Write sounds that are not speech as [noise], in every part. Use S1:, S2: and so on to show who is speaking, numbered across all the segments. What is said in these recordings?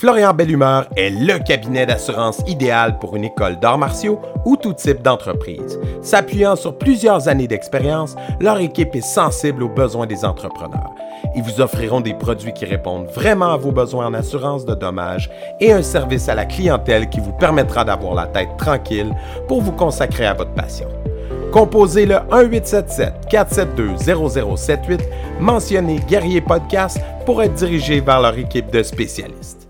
S1: Florian Bellumeur est le cabinet d'assurance idéal pour une école d'arts martiaux ou tout type d'entreprise. S'appuyant sur plusieurs années d'expérience, leur équipe est sensible aux besoins des entrepreneurs. Ils vous offriront des produits qui répondent vraiment à vos besoins en assurance de dommages et un service à la clientèle qui vous permettra d'avoir la tête tranquille pour vous consacrer à votre passion. Composez le 1877-472-0078, mentionnez Guerrier Podcast pour être dirigé vers leur équipe de spécialistes.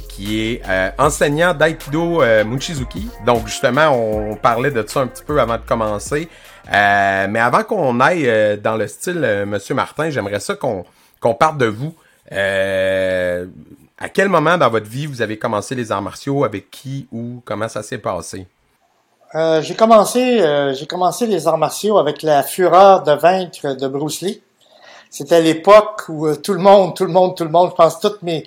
S1: qui est euh, enseignant d'aïkido euh, Munchizuki. Donc justement, on, parlait de ça un petit peu avant de commencer. Euh, mais avant qu'on aille euh, dans le style euh, Monsieur Martin, j'aimerais ça qu'on qu'on parte de vous. à quel moment dans votre vie vous avez commencé les arts martiaux? Avec qui ou comment ça s'est passé?
S2: J'ai commencé, j'ai commencé les arts martiaux avec la fureur de vaincre de Bruce Lee. C'était l'époque où tout le monde, tout le monde, tout le monde, je pense toutes mes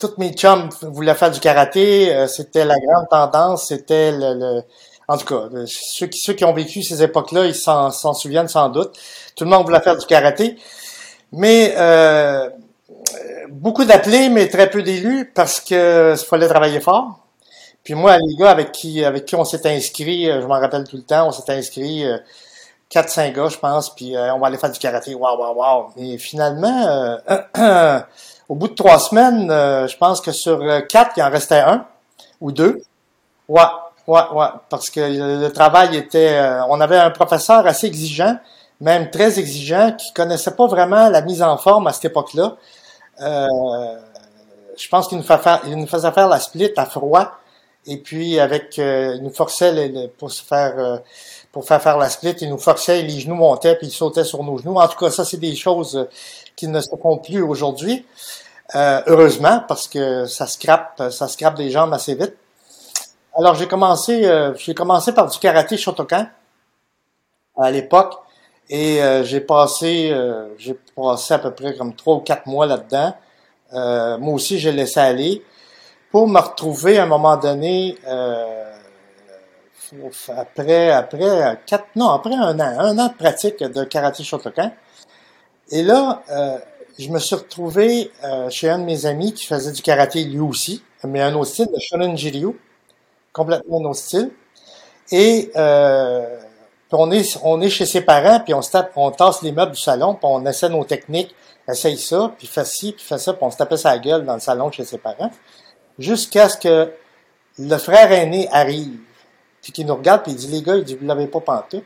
S2: toutes mes chums voulaient faire du karaté. Euh, c'était la grande tendance. C'était le, en tout cas, ceux qui, ceux qui ont vécu ces époques-là, ils s'en, souviennent sans doute. Tout le monde voulait faire du karaté. Mais euh, beaucoup d'appelés, mais très peu d'élus parce que fallait travailler fort. Puis moi, les gars avec qui avec qui on s'est inscrit, euh, je m'en rappelle tout le temps, on s'est inscrit euh, 4-5 gars, je pense, puis on va aller faire du karaté. Waouh, waouh, waouh. Et finalement, [clears throat] Au bout de trois semaines, euh, je pense que sur euh, quatre, il en restait un ou deux. Ouais, ouais, ouais, parce que le travail était... Euh, on avait un professeur assez exigeant, même très exigeant, qui connaissait pas vraiment la mise en forme à cette époque-là. je pense qu'il nous, faisait faire la split à froid, et puis avec... il nous forçait les, pour se faire pour faire faire la split, il nous forçait, les genoux montaient, puis il sautait sur nos genoux. En tout cas, ça, c'est des choses qui ne se font plus aujourd'hui. Euh, heureusement, parce que ça scrape, ça scrape des jambes assez vite. Alors j'ai commencé, euh, j'ai commencé par du karaté Shotokan à l'époque, et euh, j'ai passé, j'ai passé à peu près comme trois ou quatre mois là-dedans. moi aussi, j'ai laissé aller pour me retrouver à un moment donné. après, après quatre, non, après un an, un an de pratique de karaté Shotokan. Et là, je me suis retrouvé euh, chez un de mes amis qui faisait du karaté lui aussi, mais un autre style, le Shonen Jiryu, complètement un autre style. Et euh, on est on est chez ses parents, puis on se tape, on tasse les meubles du salon, puis on essaie nos techniques, essaye ça, puis fait ci, puis fait ça, puis on se tapait sa gueule dans le salon chez ses parents, jusqu'à ce que le frère aîné arrive, puis qu'il nous regarde, puis il dit les gars, il dit vous l'avez pas pantoute.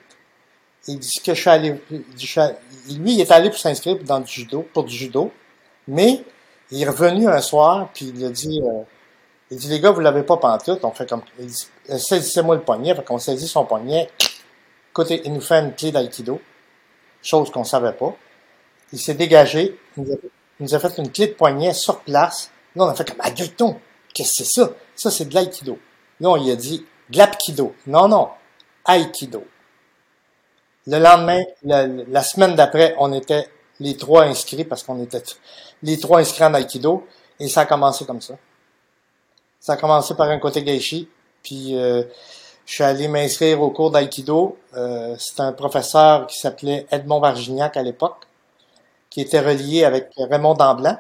S2: Il dit que je suis allé, lui, il est allé pour s'inscrire dans du judo, pour du judo, mais il est revenu un soir, puis il a dit, euh, il dit, les gars, vous l'avez pas pantoute, on fait comme, il dit, saisissez-moi le poignet, fait qu'on saisit son poignet, écoutez, il nous fait une clé d'aïkido, chose qu'on savait pas. Il s'est dégagé, il nous, a, fait une clé de poignet sur place. Là, on a fait comme, ah, qu'est-ce que c'est ça? Ça, c'est de l'aïkido. Là, on lui a dit, de l'apkido. Non, non, aïkido. Le lendemain, la, semaine d'après, on était les trois inscrits parce qu'on était les trois inscrits en Aikido et ça a commencé comme ça. Ça a commencé par un côté gaishi, puis euh, je suis allé m'inscrire au cours d'Aikido. Euh, C'était un professeur qui s'appelait Edmond Vargignac à l'époque, qui était relié avec Raymond Damblanc.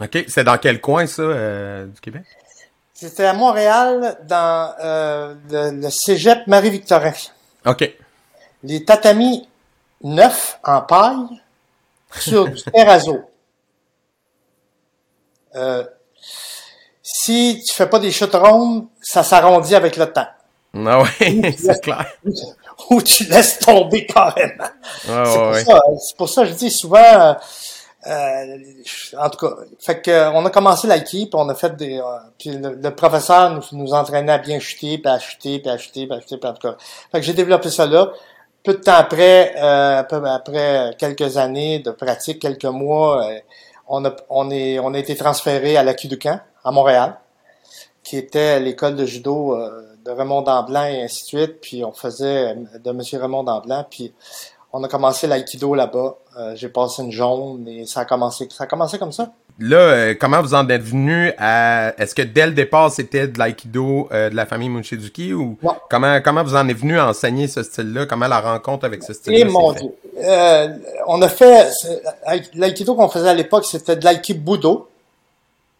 S1: OK. C'est dans quel coin, ça, euh, du Québec?
S2: C'était à Montréal, dans euh, le, le cégep Marie-Victorin.
S1: OK
S2: les tatamis neufs en paille sur du [laughs] terrazzo. Euh, si tu fais pas des chutes rondes, ça s'arrondit avec le temps.
S1: Ah ouais, [laughs] c'est clair. [laughs]
S2: Ou tu laisses tomber carrément.
S1: Ah
S2: c'est,
S1: pour
S2: ça, c'est pour ça que je dis souvent, euh, en tout cas, fait que on a commencé l'équipe, on a fait des, euh, puis le, professeur nous, nous entraînait à bien chuter, puis à chuter, puis à chuter, puis à chuter, puis en tout cas. Fait que j'ai développé ça là. Peu de temps après, euh, après quelques années de pratique, quelques mois, euh, on, a, on, est, on a été transféré à la à Montréal, qui était l'école de judo euh, de Raymond Damblanc et ainsi de suite. Puis on faisait de Monsieur Raymond Damblanc. Puis on a commencé l'aïkido là-bas. J'ai passé une jaune et ça a commencé, ça a commencé comme ça.
S1: Là, euh, comment vous en êtes venu à... Est-ce que dès le départ, c'était de l'aïkido euh, de la famille Munchizuki ou
S2: Ouais.
S1: comment comment vous en êtes venu à enseigner ce style-là? Comment la rencontre avec ce style-là
S2: Et
S1: s'est
S2: mon? Dieu. Euh, on a fait, l'aïkido qu'on faisait à l'époque, c'était de l'aïkibudo.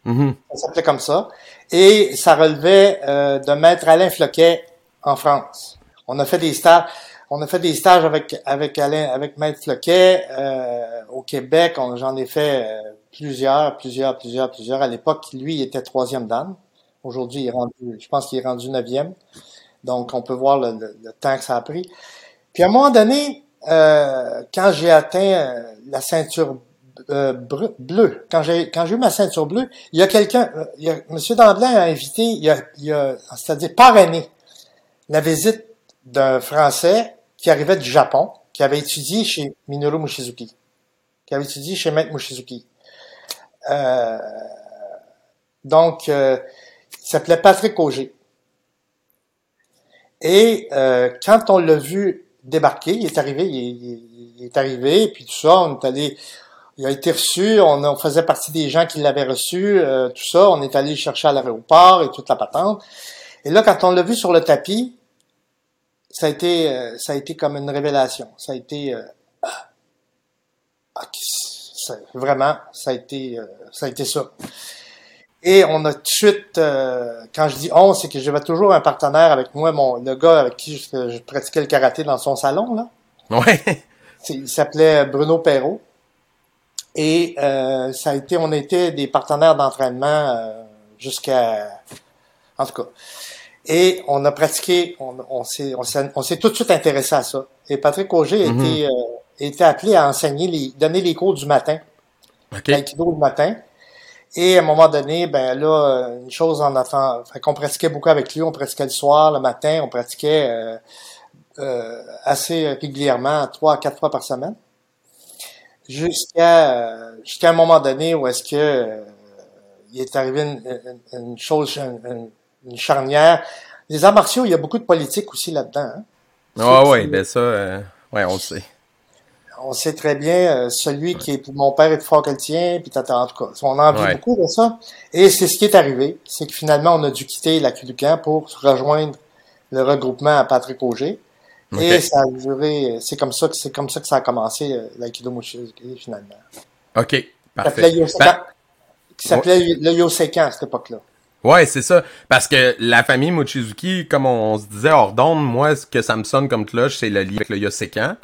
S1: Mhm.
S2: Ça s'appelait comme ça. Et ça relevait euh, de Maître Alain Floquet en France. On a fait des stages, on a fait des stages avec avec Alain, avec Maître Floquet euh, au Québec. On- J'en ai fait euh, plusieurs, plusieurs, plusieurs, plusieurs. À l'époque, lui, il était troisième dan. Aujourd'hui, il est rendu, je pense qu'il est rendu neuvième. Donc, on peut voir le, le- temps que ça a pris. Puis à un moment donné, euh, quand j'ai atteint euh, la ceinture euh, bleue, quand j'ai quand j'ai eu ma ceinture bleue, il y a quelqu'un, euh, Monsieur Damblin a invité, il a, il a c'est-à-dire parrainé la visite d'un Français qui arrivait du Japon, qui avait étudié chez Minoru Mushizuki, qui avait étudié chez Maître Mushizuki. Euh, donc, euh, il s'appelait Patrick Auger. Et euh, quand on l'a vu débarquer, il est arrivé, il, est arrivé, puis tout ça, on est allé, il a été reçu, on, faisait partie des gens qui l'avaient reçu, euh, tout ça, on est allé chercher à l'aéroport et toute la patente. Et là, quand on l'a vu sur le tapis, ça a été, euh, ça a été comme une révélation. Ça a été, euh, ah, ah, vraiment, ça a été, euh, ça a été ça. Et on a tout de suite, euh, quand je dis on, c'est que j'avais toujours un partenaire avec moi, mon, le gars avec qui je, je pratiquais le karaté dans son salon, là.
S1: Ouais.
S2: Il s'appelait Bruno Perrault. Et euh, ça a été, on était des partenaires d'entraînement euh, jusqu'à, en tout cas. Et on a pratiqué, on, on s'est, on s'est, on s'est tout de suite intéressé à ça. Et Patrick Auger a
S1: Mhm.
S2: été, été appelé à enseigner, les, donner les cours du matin,
S1: OK.
S2: l'aïkido le matin. Et à un moment donné, ben là, euh, une chose en attend, fait qu'on pratiquait beaucoup avec lui, on pratiquait le soir, le matin, on pratiquait euh, euh, assez régulièrement, trois à quatre fois par semaine, jusqu'à euh, jusqu'à un moment donné où est-ce que euh, il est arrivé une, une- une chose, une, une- charnière. Les arts martiaux, il y a beaucoup de politique aussi là-dedans. hein.
S1: Ah
S2: C'est-
S1: ouais,
S2: c'est-
S1: ben ça, euh, ouais, on le sait.
S2: On sait très bien euh, celui qui est mon père est plus fort que le tien, puis tata, en tout cas. On en vit
S1: Ouais.
S2: beaucoup de ça. Et c'est ce qui est arrivé. C'est que finalement, on a dû quitter la cul du camp pour rejoindre le regroupement à Patrick Auger. Et ça a duré, c'est comme ça que c'est comme ça que ça a commencé euh, l'aïkido Mushizuki finalement.
S1: OK,
S2: Qui s'appelait
S1: parfait. Ben,
S2: qui s'appelait le Yosekan à cette époque-là.
S1: Ouais, c'est ça. Parce que la famille Mochizuki, comme on, se disait hors d'onde, moi, ce que ça me sonne comme cloche, c'est le lien avec le Yosekan.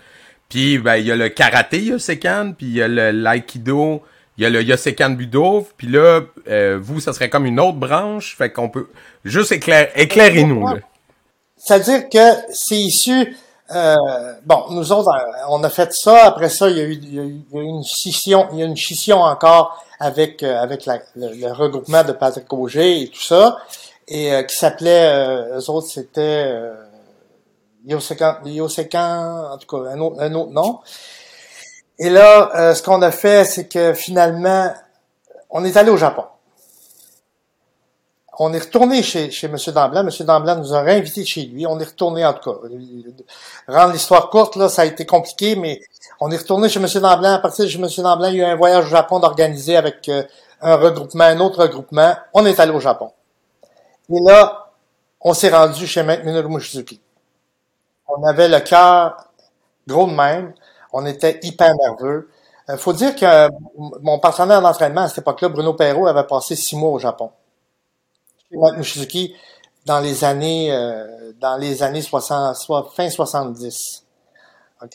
S1: Puis, ben, il y a le karaté Yosekan, puis il y a le l'aïkido, il y a le Yosekan Budo, puis là, euh, vous, ça serait comme une autre branche, fait qu'on peut juste éclair, éclairez-nous.
S2: C'est-à-dire que c'est issu. euh, bon, nous autres, euh, on a fait ça. Après ça, il y a eu, il y a eu- une scission. Il y a une scission encore avec euh, avec le, le regroupement de Patrick Auger et tout ça, et euh, qui s'appelait. Euh, eux autres, c'était euh, Yosekan, Yosekan, en tout cas un autre, un autre nom. Et là, euh, ce qu'on a fait, c'est que finalement, on est allé au Japon. On est retourné chez, chez M. Damblan. M. Damblan nous a réinvités chez lui. On est retourné, en tout cas. Rendre l'histoire courte, là, ça a été compliqué, mais on est retourné chez M. Damblan. À partir de chez M. Damblan, il y a eu un voyage au Japon d'organiser avec euh, un regroupement, un autre regroupement. On est allé au Japon. Et là, on s'est rendu chez Maître Minoru Mushizuki. On avait le cœur gros de même. On était hyper nerveux. Il faut dire que euh, mon partenaire d'entraînement à cette époque-là, Bruno Perrault, avait passé six mois au Japon. Mushizuki dans les années euh, dans les années 60, soit fin 70. OK?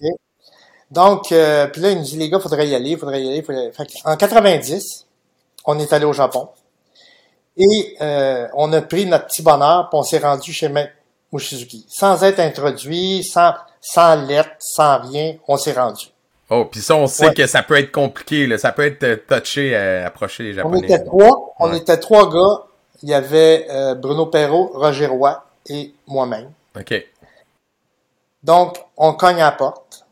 S2: Donc, euh, puis là, il nous dit, les gars, faudrait y aller, faudrait y aller. Faudrait... En 90, on est allé au Japon. Et euh, on a pris notre petit bonheur, puis on s'est rendu chez Maître Mushizuki. Sans être introduit, sans, sans lettre, sans rien, on s'est rendu.
S1: Oh, puis ça, on sait
S2: Ouais.
S1: que ça peut être compliqué, là. Ça peut être euh, touché à approcher les
S2: On
S1: Japonais.
S2: était trois, on était trois gars. Il y avait euh, Bruno Perrault, Roger Roy et moi-même.
S1: OK.
S2: Donc, on cogne à la porte.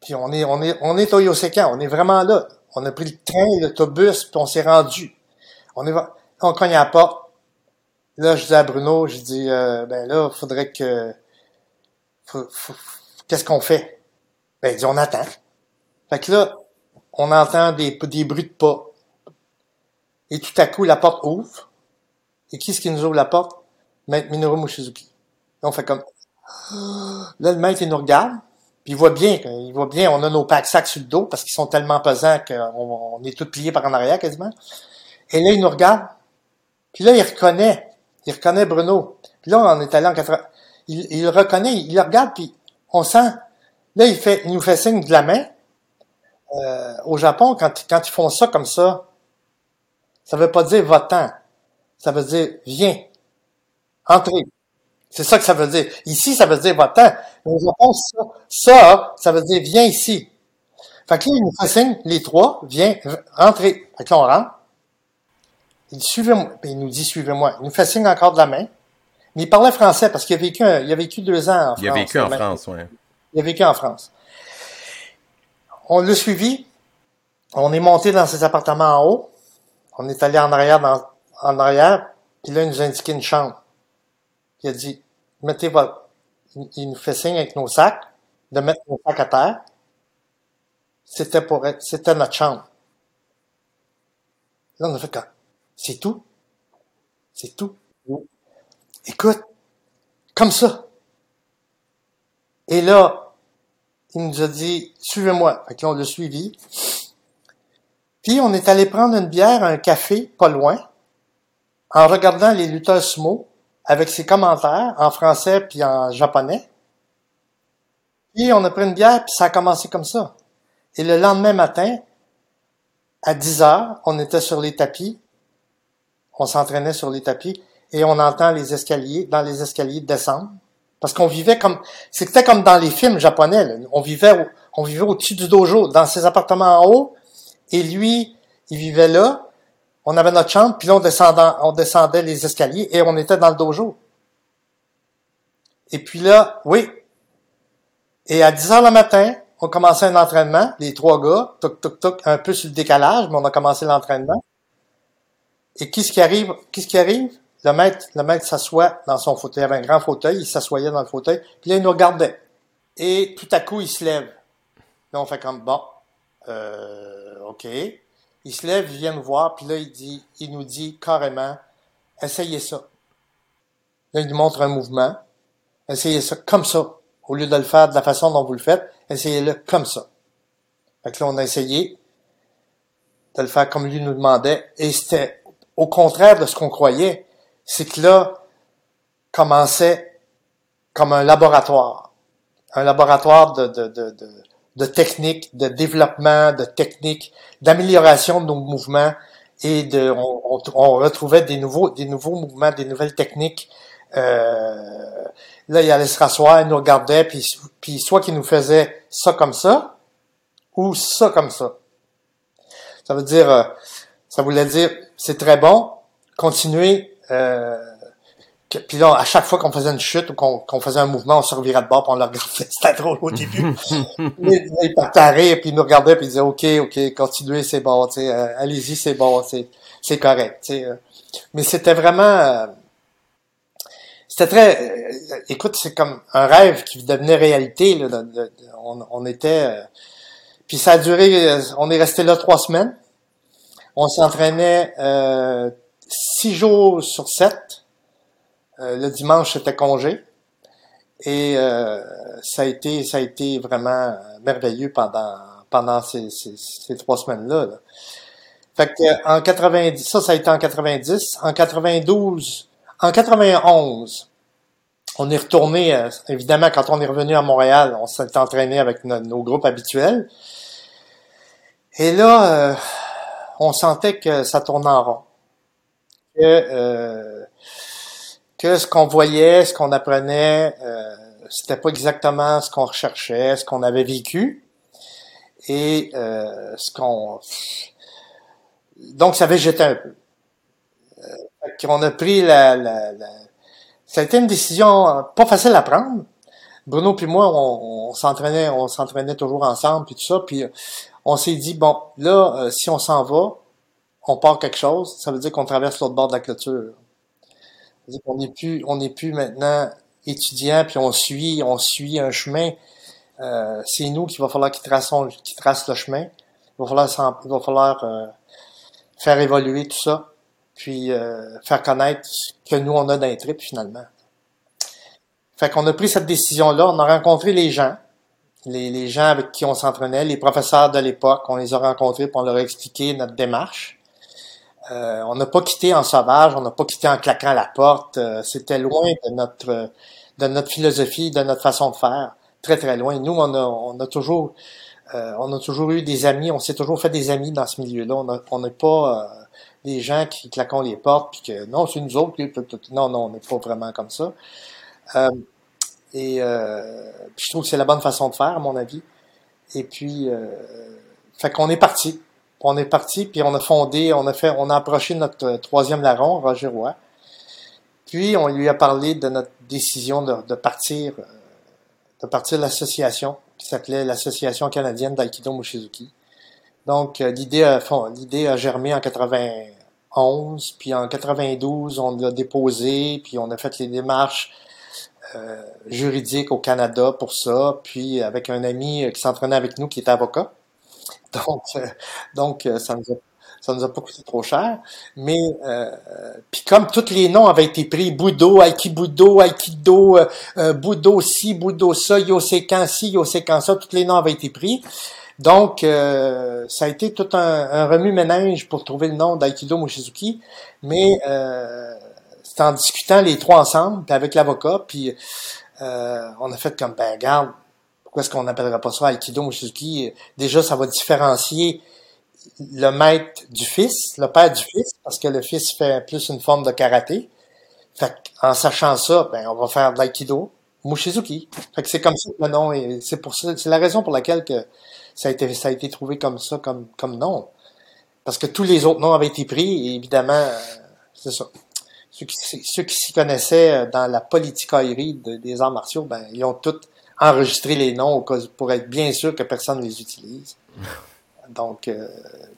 S2: Puis on est, on est, on est au Yosekan, on est vraiment là. On a pris le train, l'autobus, puis on s'est rendu. On va. On cogne à la porte. Là, je dis à Bruno, je dis, euh, ben là, faudrait que, qu'est-ce qu'on fait? Ben, il dit, on attend. Fait que là, on entend des, des bruits de pas. Et tout à coup, la porte ouvre. Et qui est-ce qui nous ouvre la porte? Maître Minoru Mushizuki. Là, on fait comme, [gasps] là, le maître, il nous regarde. Puis il voit bien, il voit bien, on a nos packs sacs sur le dos parce qu'ils sont tellement pesants qu'on on est tous pliés par en arrière quasiment. Et là, il nous regarde. Puis là, il reconnaît. Il reconnaît Bruno. Puis là, on est allé en 80. Il, il le reconnaît, il le regarde, puis on sent. Là, il fait, il nous fait signe de la main. Euh, au Japon, quand, quand ils font ça comme ça, ça veut pas dire va-t'en. Ça veut dire viens. Entrez. C'est ça que ça veut dire. Ici, ça veut dire va-t'en. Mais Au Japon, ça, ça, ça veut dire viens ici. Fait que là, il nous fait signe, les trois, viens, rentrez. Fait que là, on rentre. Il dit, suivez-moi. Puis il nous dit, suivez-moi. Il nous fait signe encore de la main. Mais il parlait français parce qu'il a vécu, un- il a vécu deux ans en France.
S1: Il a vécu en France, ouais.
S2: il a vécu en France. On l'a suivi. On est monté dans ses appartements en haut. On est allé en arrière, dans, en arrière. Puis là, il nous a indiqué une chambre. Il a dit, mettez votre... Il il nous fait signe avec nos sacs, de mettre nos sacs à terre. C'était pour être, c'était notre chambre. Là, on a fait comme, c'est tout? C'est tout? Écoute, comme ça. Et là, il nous a dit, suivez-moi. Fait on l'a suivi. Puis, on est allé prendre une bière, un café, pas loin, en regardant les lutteurs sumo, avec ses commentaires, en français puis en japonais. Puis, on a pris une bière, puis ça a commencé comme ça. Et le lendemain matin, à 10 heures, on était sur les tapis. On s'entraînait sur les tapis et on entend les escaliers, dans les escaliers descendre. Parce qu'on vivait comme, c'était comme dans les films japonais. On vivait au, on vivait au-dessus du dojo, dans ses appartements en haut. Et lui, il vivait là. On avait notre chambre, puis là, on descendait, on descendait les escaliers et on était dans le dojo. Et puis là, oui. Et à 10 heures le matin, on commençait un entraînement, les trois gars, toc, toc, toc, un peu sur le décalage, mais on a commencé l'entraînement. Et qu'est-ce qui arrive? Qu'est-ce qui arrive? Le maître, le maître s'assoit dans son fauteuil. Il avait un grand fauteuil, il s'assoyait dans le fauteuil, puis là, il nous regardait. Et tout à coup, il se lève. Là, on fait comme, bon, euh, OK. Il se lève, il vient nous voir, puis là, il dit, il nous dit carrément, essayez ça. Là, il nous montre un mouvement. Essayez ça comme ça. Au lieu de le faire de la façon dont vous le faites, essayez-le comme ça. Fait que là, on a essayé de le faire comme lui nous demandait. Et c'était au contraire de ce qu'on croyait. C'est que là, commençait comme un laboratoire. Un laboratoire de, de, de, de, de techniques, de développement, de techniques, d'amélioration de nos mouvements et de, on, on, on retrouvait des nouveaux, des nouveaux mouvements, des nouvelles techniques. Euh, là, il allait se rasseoir, il nous regardait, puis, puis soit qu'il nous faisait ça comme ça, ou ça comme ça. Ça veut dire, euh, ça voulait dire, c'est très bon, continuez. Euh, que- puis là, à chaque fois qu'on faisait une chute ou qu'on faisait un mouvement, on se revirait de bord, puis on le regardait. [laughs] C'était drôle au début. [laughs] Mais il partait à rire, puis il nous regardait, puis il disait, OK, OK, continuez, c'est bon, tu sais, euh, allez-y, c'est bon, c'est c'est correct. tu sais, euh. Mais c'était vraiment... euh, c'était très... euh, écoute, c'est comme un rêve qui devenait réalité. Là, de- on, on était... euh, puis ça a duré... On est resté là trois semaines. On s'entraînait euh, six jours sur sept. Euh, le dimanche, c'était congé. Et euh, ça a été ça a été vraiment merveilleux pendant pendant ces, ces, trois semaines-là. là. Fait que euh, en 90, ça, ça a été en 90. En 92, en 91, on est retourné, euh, évidemment, quand on est revenu à Montréal, on s'est entraîné avec no- nos groupes habituels. Et là, euh, on sentait que ça tournait en rond. Que, euh, que ce qu'on voyait, ce qu'on apprenait, euh, c'était pas exactement ce qu'on recherchait, ce qu'on avait vécu. Et euh, ce qu'on... Donc, ça avait jeté un peu. Euh, qu'on a pris la, la, la- Ça a été une décision euh, pas facile à prendre. Bruno puis moi, on, on s'entraînait, on s'entraînait toujours ensemble puis tout ça. Puis euh, on s'est dit bon, là, euh, si on s'en va, on part quelque chose, ça veut dire qu'on traverse l'autre bord de la clôture. Qu'on n'est plus, on n'est plus maintenant étudiant, puis on suit, on suit un chemin. Euh, c'est nous qu'il va falloir qui traçons, qui trace le chemin. Il va falloir, il va falloir euh, faire évoluer tout ça, puis euh, faire connaître ce que nous on a d'un trip finalement. Fait qu'on a pris cette décision-là, on a rencontré les gens, les, les gens avec qui on s'entraînait, les professeurs de l'époque, on les a rencontrés, on leur a expliqué notre démarche. Euh, on n'a pas quitté en sauvage, on n'a pas quitté en claquant la porte. C'était loin de notre de notre philosophie, de notre façon de faire, très très loin. Nous, on a, toujours euh, on a toujours eu des amis, on s'est toujours fait des amis dans ce milieu-là. On n'est pas euh, des gens qui claquons les portes puis que non, c'est nous autres. Non, non, on n'est pas vraiment comme ça. Euh, et je trouve que c'est la bonne façon de faire, à mon avis. Et puis, fait qu'on est parti. On est parti, puis on a fondé, on a fait, on a approché notre troisième larron, Roger Roy. Puis on lui a parlé de notre décision de, de partir, de partir l'association qui s'appelait l'Association canadienne d'Aikido Mushizuki. Donc, euh, l'idée a, l'idée a germé en 91, puis en 92, on l'a déposé, puis on a fait les démarches euh, juridiques au Canada pour ça, puis avec un ami euh, qui s'entraînait avec nous qui est avocat. [laughs] Donc, donc ça nous a ça nous a pas coûté trop cher. Mais euh, puis comme tous les noms avaient été pris, Budo, Aikibudo, Aikido, euh, euh Budo ci, Budo ça, Yosekan ci, Yosekan ça, tous les noms avaient été pris. Donc, euh, ça a été tout un, un remue-ménage pour trouver le nom d'Aikido Mushizuki, mais euh, en discutant les trois ensemble, avec l'avocat, puis euh, on a fait comme, ben regarde, pourquoi est-ce qu'on n'appellerait pas ça Aikido Mushizuki? Déjà, ça va différencier le maître du fils, le père du fils, parce que le fils fait plus une forme de karaté. Fait en sachant ça, ben, on va faire de l'aïkido, Mushizuki. Fait que c'est comme ça le nom et c'est pour ça, c'est la raison pour laquelle que ça a été, ça a été trouvé comme ça, comme, comme nom. Parce que tous les autres noms avaient été pris, et évidemment, euh, c'est ça. Ceux qui, ceux qui s'y connaissaient euh, dans la politicaillerie des arts martiaux, ben, ils ont tous enregistré les noms pour être bien sûr que personne ne les utilise. [laughs] Donc, euh,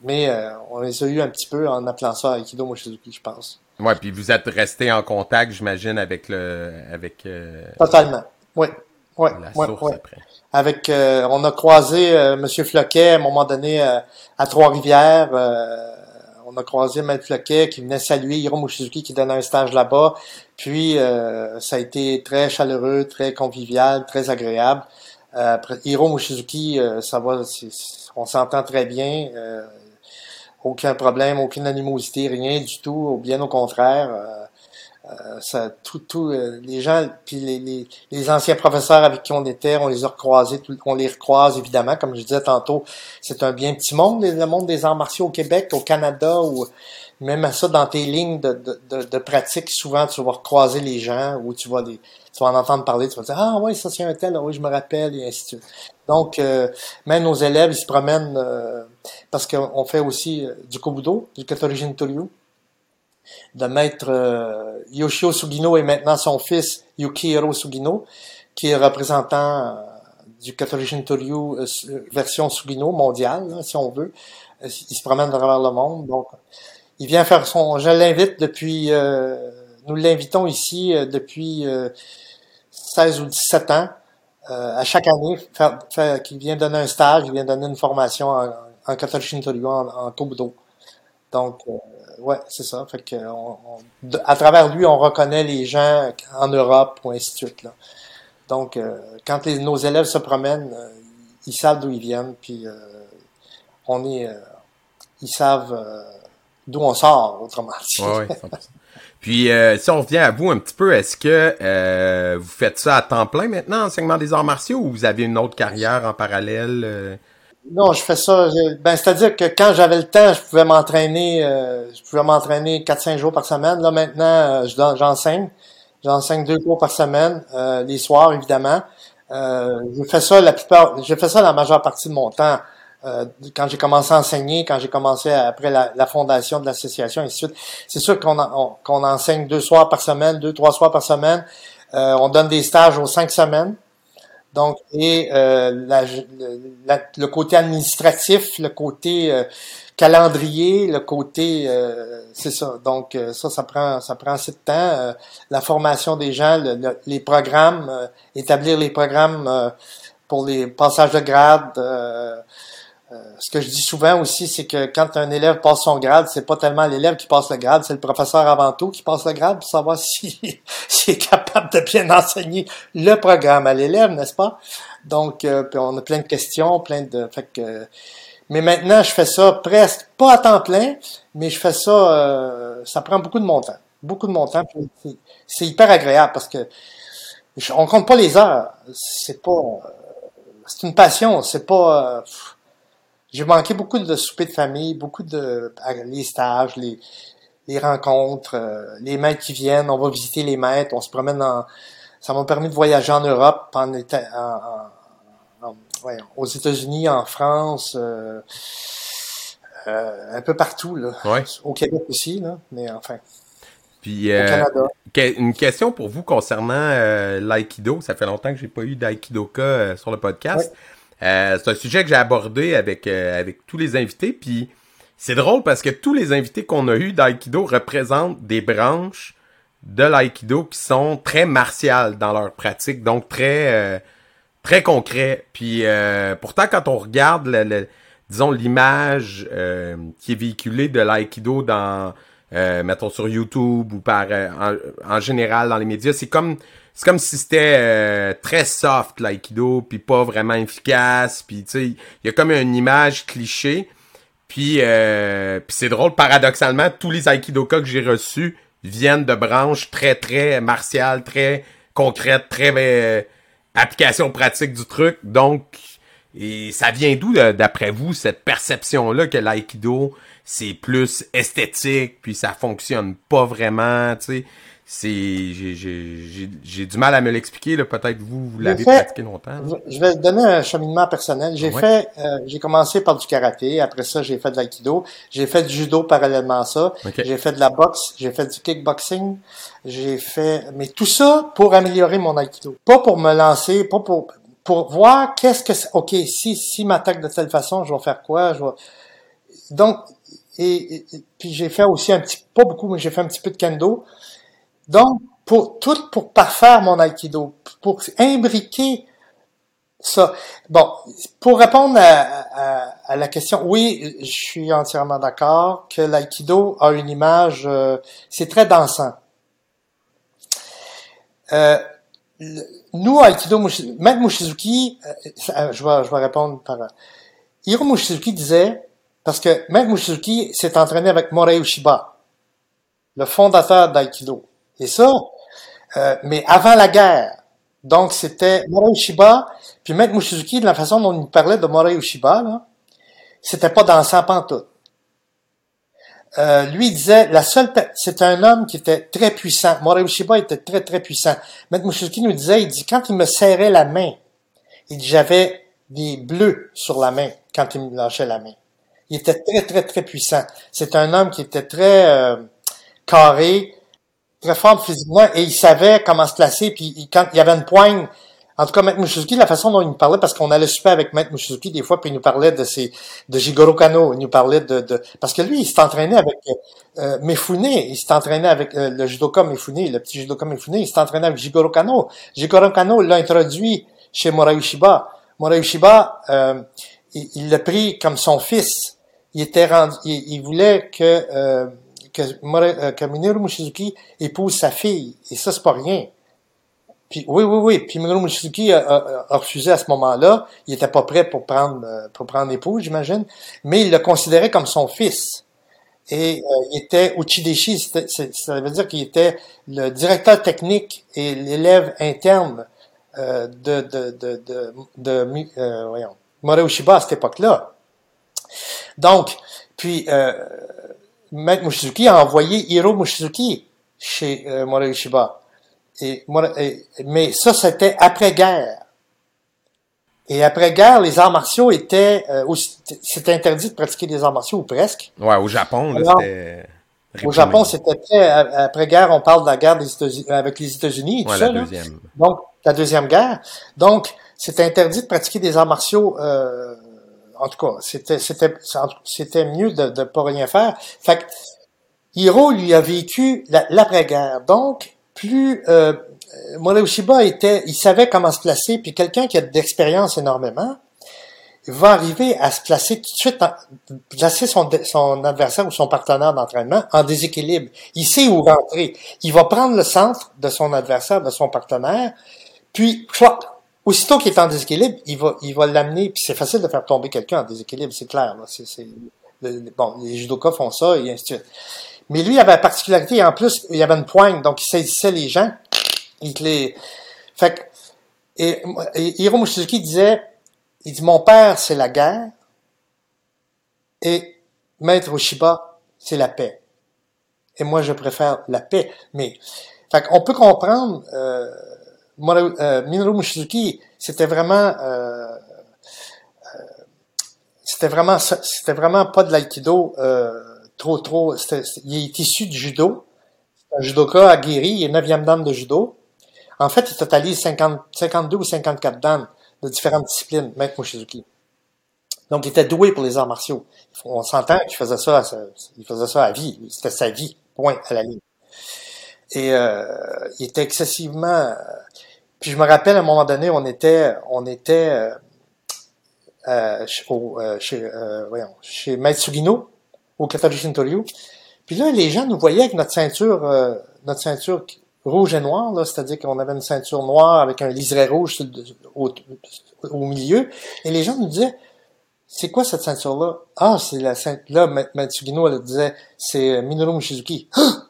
S2: mais euh, on les a eu un petit peu en appelant ça Aikido Mochizuki, je pense.
S1: Ouais, puis vous êtes resté en contact, j'imagine, avec le, avec. Euh,
S2: Totalement. Oui. Ouais, la source après. Avec, on a croisé Monsieur Floquet à un moment donné à Trois-Rivières. On a croisé Maître Floquet qui venait saluer Hiro Mochizuki qui donnait un stage là-bas. Puis ça a été très chaleureux, très convivial, très agréable. après, Hiro Mochizuki, ça va, on s'entend très bien. Euh, aucun problème, aucune animosité, rien du tout. Bien au contraire. Euh, euh, ça, tout, tout, les gens, puis les, anciens professeurs avec qui on était, on les a on les recroise évidemment, comme je disais tantôt, c'est un bien petit monde, le monde des arts martiaux au Québec, au Canada, ou même à ça dans tes lignes de, de, pratique, souvent tu vas recroiser les gens, ou tu vas les, tu vas en entendre parler, tu vas dire ah oui ça c'est un tel, oui je me rappelle et ainsi de suite. Donc, euh, même nos élèves, ils se promènent euh, parce qu'on fait aussi euh, du Kobudo, du Katorjin Toryu. De maître Yoshio Sugino et maintenant son fils Yukihiro Sugino, qui est représentant du Katorjin Toryu version Sugino mondiale, si on veut. il se promène à travers le monde. Donc, il vient faire son... Je l'invite depuis... nous l'invitons ici depuis 16 ou 17 ans euh, à chaque année, qui vient donner un stage, il vient donner une formation en, en en, en Kobudo. Donc, euh, ouais, c'est ça. Fait que, à travers lui, on reconnaît les gens en Europe ou ainsi de suite. Là. Donc, euh, quand nos élèves se promènent, ils savent d'où ils viennent, puis on est, ils savent d'où on sort, autrement dit.
S1: Ouais, Puis, euh, si on revient à vous un petit peu, est-ce que euh, vous faites ça à temps plein maintenant, enseignement des arts martiaux, ou vous avez une autre carrière en parallèle? Euh?
S2: Non, je fais ça. Ben, c'est-à-dire que quand j'avais le temps, je pouvais m'entraîner, je pouvais m'entraîner 4-5 jours par semaine. Là, maintenant, j'enseigne. J'enseigne deux cours par semaine, les soirs, évidemment. je fais ça la plupart, je fais ça la majeure partie de mon temps. Euh, quand j'ai commencé à enseigner, quand j'ai commencé après la, fondation de l'association, et ainsi de suite. C'est sûr qu'on qu'on enseigne deux soirs par semaine, deux, trois soirs par semaine. Euh, on donne des stages aux cinq semaines. Donc, et euh, le, côté administratif, le côté euh, calendrier, le côté, euh, c'est ça. Donc, ça, ça prend, ça prend assez de temps. La formation des gens, le- le- les programmes, établir les programmes pour les passages de grade. Euh, ce que je dis souvent aussi, c'est que quand un élève passe son grade, c'est pas tellement l'élève qui passe le grade, c'est le professeur avant tout qui passe le grade pour savoir [laughs] si- s'il est capable de bien enseigner le programme à l'élève, n'est-ce pas? Donc, euh, on a plein de questions, plein de. Fait que, mais maintenant, je fais ça presque pas à temps plein, mais je fais ça. euh, ça prend beaucoup de mon temps, beaucoup de mon temps. c'est- hyper agréable parce que je- on compte pas les heures. C'est pas. euh, C'est une passion. C'est pas. euh, j'ai manqué beaucoup de soupers de famille, beaucoup de les stages, les, les rencontres, euh, les maîtres qui viennent, on va visiter les maîtres, on se promène en. Ça m'a permis de voyager en Europe, en, en- en- aux États-Unis, en France, euh, euh, un peu partout là.
S1: Ouais.
S2: Au Québec aussi là, mais enfin
S1: Puis,
S2: au
S1: euh, que- une question pour vous concernant euh, l'aïkido. Ça fait longtemps que j'ai pas eu d'aïkidoka euh, sur le podcast. Euh, c'est un sujet que j'ai abordé avec, euh, avec tous les invités. Puis, c'est drôle parce que tous les invités qu'on a eu d'aïkido représentent des branches de l'aïkido qui sont très martiales dans leur pratique, donc très euh, très concret. Puis euh, pourtant, quand on regarde, disons, l'image qui est véhiculée de l'aïkido dans, mettons, sur YouTube ou par en, en général dans les médias, c'est comme c'est comme si c'était euh, très soft l'aïkido, puis pas vraiment efficace. Puis tu sais, il y a comme une image cliché. Puis, euh, c'est drôle, paradoxalement, tous les aikidoka que j'ai reçus viennent de branches très, très martiales, très concrètes, très euh, application pratique du truc. Donc, et ça vient d'où, d'après vous, cette perception-là que l'aïkido, c'est plus esthétique, puis ça fonctionne pas vraiment, tu sais? C'est, j'ai, j'ai, j'ai, j'ai du mal à me l'expliquer, là. Peut-être vous, vous l'avez pratiqué longtemps. là.
S2: Je vais donner un cheminement personnel. J'ai
S1: Ouais.
S2: fait, euh, j'ai commencé par du karaté. Après ça, j'ai fait de l'aïkido. J'ai fait du judo parallèlement à ça.
S1: Ok.
S2: J'ai fait de la boxe. J'ai fait du kickboxing. J'ai fait, mais tout ça pour améliorer mon aïkido. Pas pour me lancer, pas pour, pour voir qu'est-ce que c'est. Ok, si si m'attaque de telle façon, je vais faire quoi Je vais. Donc, et, et- et- puis j'ai fait aussi un petit, pas beaucoup, mais j'ai fait un petit peu de kendo. Donc, pour tout pour parfaire mon aïkido, pour imbriquer ça. Bon, pour répondre à, la question, oui, je suis entièrement d'accord que l'aïkido a une image, euh, c'est très dansant. Euh, nous, Aikido, Maître Mushizuki, euh, ça, je, vais, je vais répondre par... Hiro Mushizuki disait, parce que Maître Mushizuki s'est entraîné avec Morei Ushiba, le fondateur d'Aikido. Et ça, euh, mais avant la guerre. Donc, c'était Morei Ushiba, puis Maître Mushizuki, de la façon dont il parlait de Morei Ushiba, là, c'était pas dansant pantoute. Euh, lui il disait, la seule, c'est un homme qui était très puissant. Morei Ushiba était très, très puissant. Maître Mushizuki nous disait, il dit, quand il me serrait la main, il dit, j'avais des bleus sur la main quand il me lâchait la main. Il était très, très, très puissant. C'est un homme qui était très euh, carré, très fort physiquement, et il savait comment se placer, puis il- quand il y avait une poigne, en tout cas, Maître Mushizuki, la façon dont il nous parlait, parce qu'on allait super avec Maître Mushizuki des fois, puis il nous parlait de ses, de Jigoro Kano, il nous parlait de, de parce que lui, il s'est entraîné avec euh, Mifune, il s'est entraîné avec euh, le judoka Mifune, le petit judoka Mifune, il s'est entraîné avec Jigoro Kano. Jigoro Kano l'a introduit chez Morai Ushiba. Morai Ushiba, euh, il il l'a pris comme son fils. Il était rendu, il, il voulait que euh, que, euh, Mushizuki épouse sa fille, et ça c'est pas rien. Puis oui, oui, oui. Puis Minoru Mushizuki a, refusé à ce moment-là. Il était pas prêt pour prendre euh, pour prendre épouse, j'imagine. Mais il le considérait comme son fils. Et euh, il était Uchideshi, ça veut dire qu'il était le directeur technique et l'élève interne de de de de, de, euh, voyons, à cette époque-là. Donc, puis Maître Mushizuki a envoyé Hiro Mushizuki chez euh, Morei Ushiba. Et, mais ça, c'était après-guerre. Et après-guerre, les arts martiaux étaient... euh, c'était interdit de pratiquer des arts martiaux, ou presque.
S1: Ouais, au Japon, là, c'était.
S2: Au. Japon, c'était très... Après-guerre, on parle de la guerre des États-Unis, avec les États-Unis et tout
S1: Ouais,
S2: ça.
S1: la
S2: là.
S1: deuxième.
S2: Donc, la Deuxième Guerre. Donc, c'était interdit de pratiquer des arts martiaux. Euh, en tout cas, c'était c'était c'était mieux de ne pas rien faire. Fait que Hiro lui a vécu l'après-guerre. Donc, plus euh, Shiba était, il savait comment se placer, puis quelqu'un qui a d'expérience énormément, va arriver à se placer tout de suite, placer son, son adversaire ou son partenaire d'entraînement en déséquilibre. Il sait où rentrer. Il va prendre le centre de son adversaire, de son partenaire, puis, aussitôt qu'il est en déséquilibre, il va, il va l'amener, puis c'est facile de faire tomber quelqu'un en déséquilibre, c'est clair. Là. Bon, les judokas font ça, et ainsi de suite. Mais lui, il avait la particularité, en plus, il avait une poigne, donc il saisissait les gens, il les... Fait que, et, et Hiro disait, il dit, mon père, c'est la guerre, et Maître Oshiba, c'est la paix. Et moi, je préfère la paix. Mais, fait qu'on peut comprendre, euh, Minoru Mushizuki, c'était vraiment, euh, euh, c'était vraiment, c'était vraiment pas de l'aïkido euh, trop, trop. il est issu du judo. Un judoka aguerri, il est 9e dan de judo. En fait, il totalise 50, 52 ou 54 dan de différentes disciplines, Maître Mushizuki. Donc, il était doué pour les arts martiaux. On s'entend qu'il faisait ça, il faisait ça à vie. C'était sa vie, point à la ligne. Et euh, il était excessivement. Puis je me rappelle à un moment donné, on était, on était euh, euh, euh chez, euh, voyons, chez Maître au. Puis là, les gens nous voyaient avec notre ceinture, notre ceinture rouge et noire, c'est-à-dire qu'on avait une ceinture noire avec un liseré rouge au, au, milieu. Et les gens nous disaient, c'est quoi cette ceinture-là? Ah, c'est la ceinture. Là, Matsugino, elle disait, c'est Minoru Mushizuki. [gasps] Ah!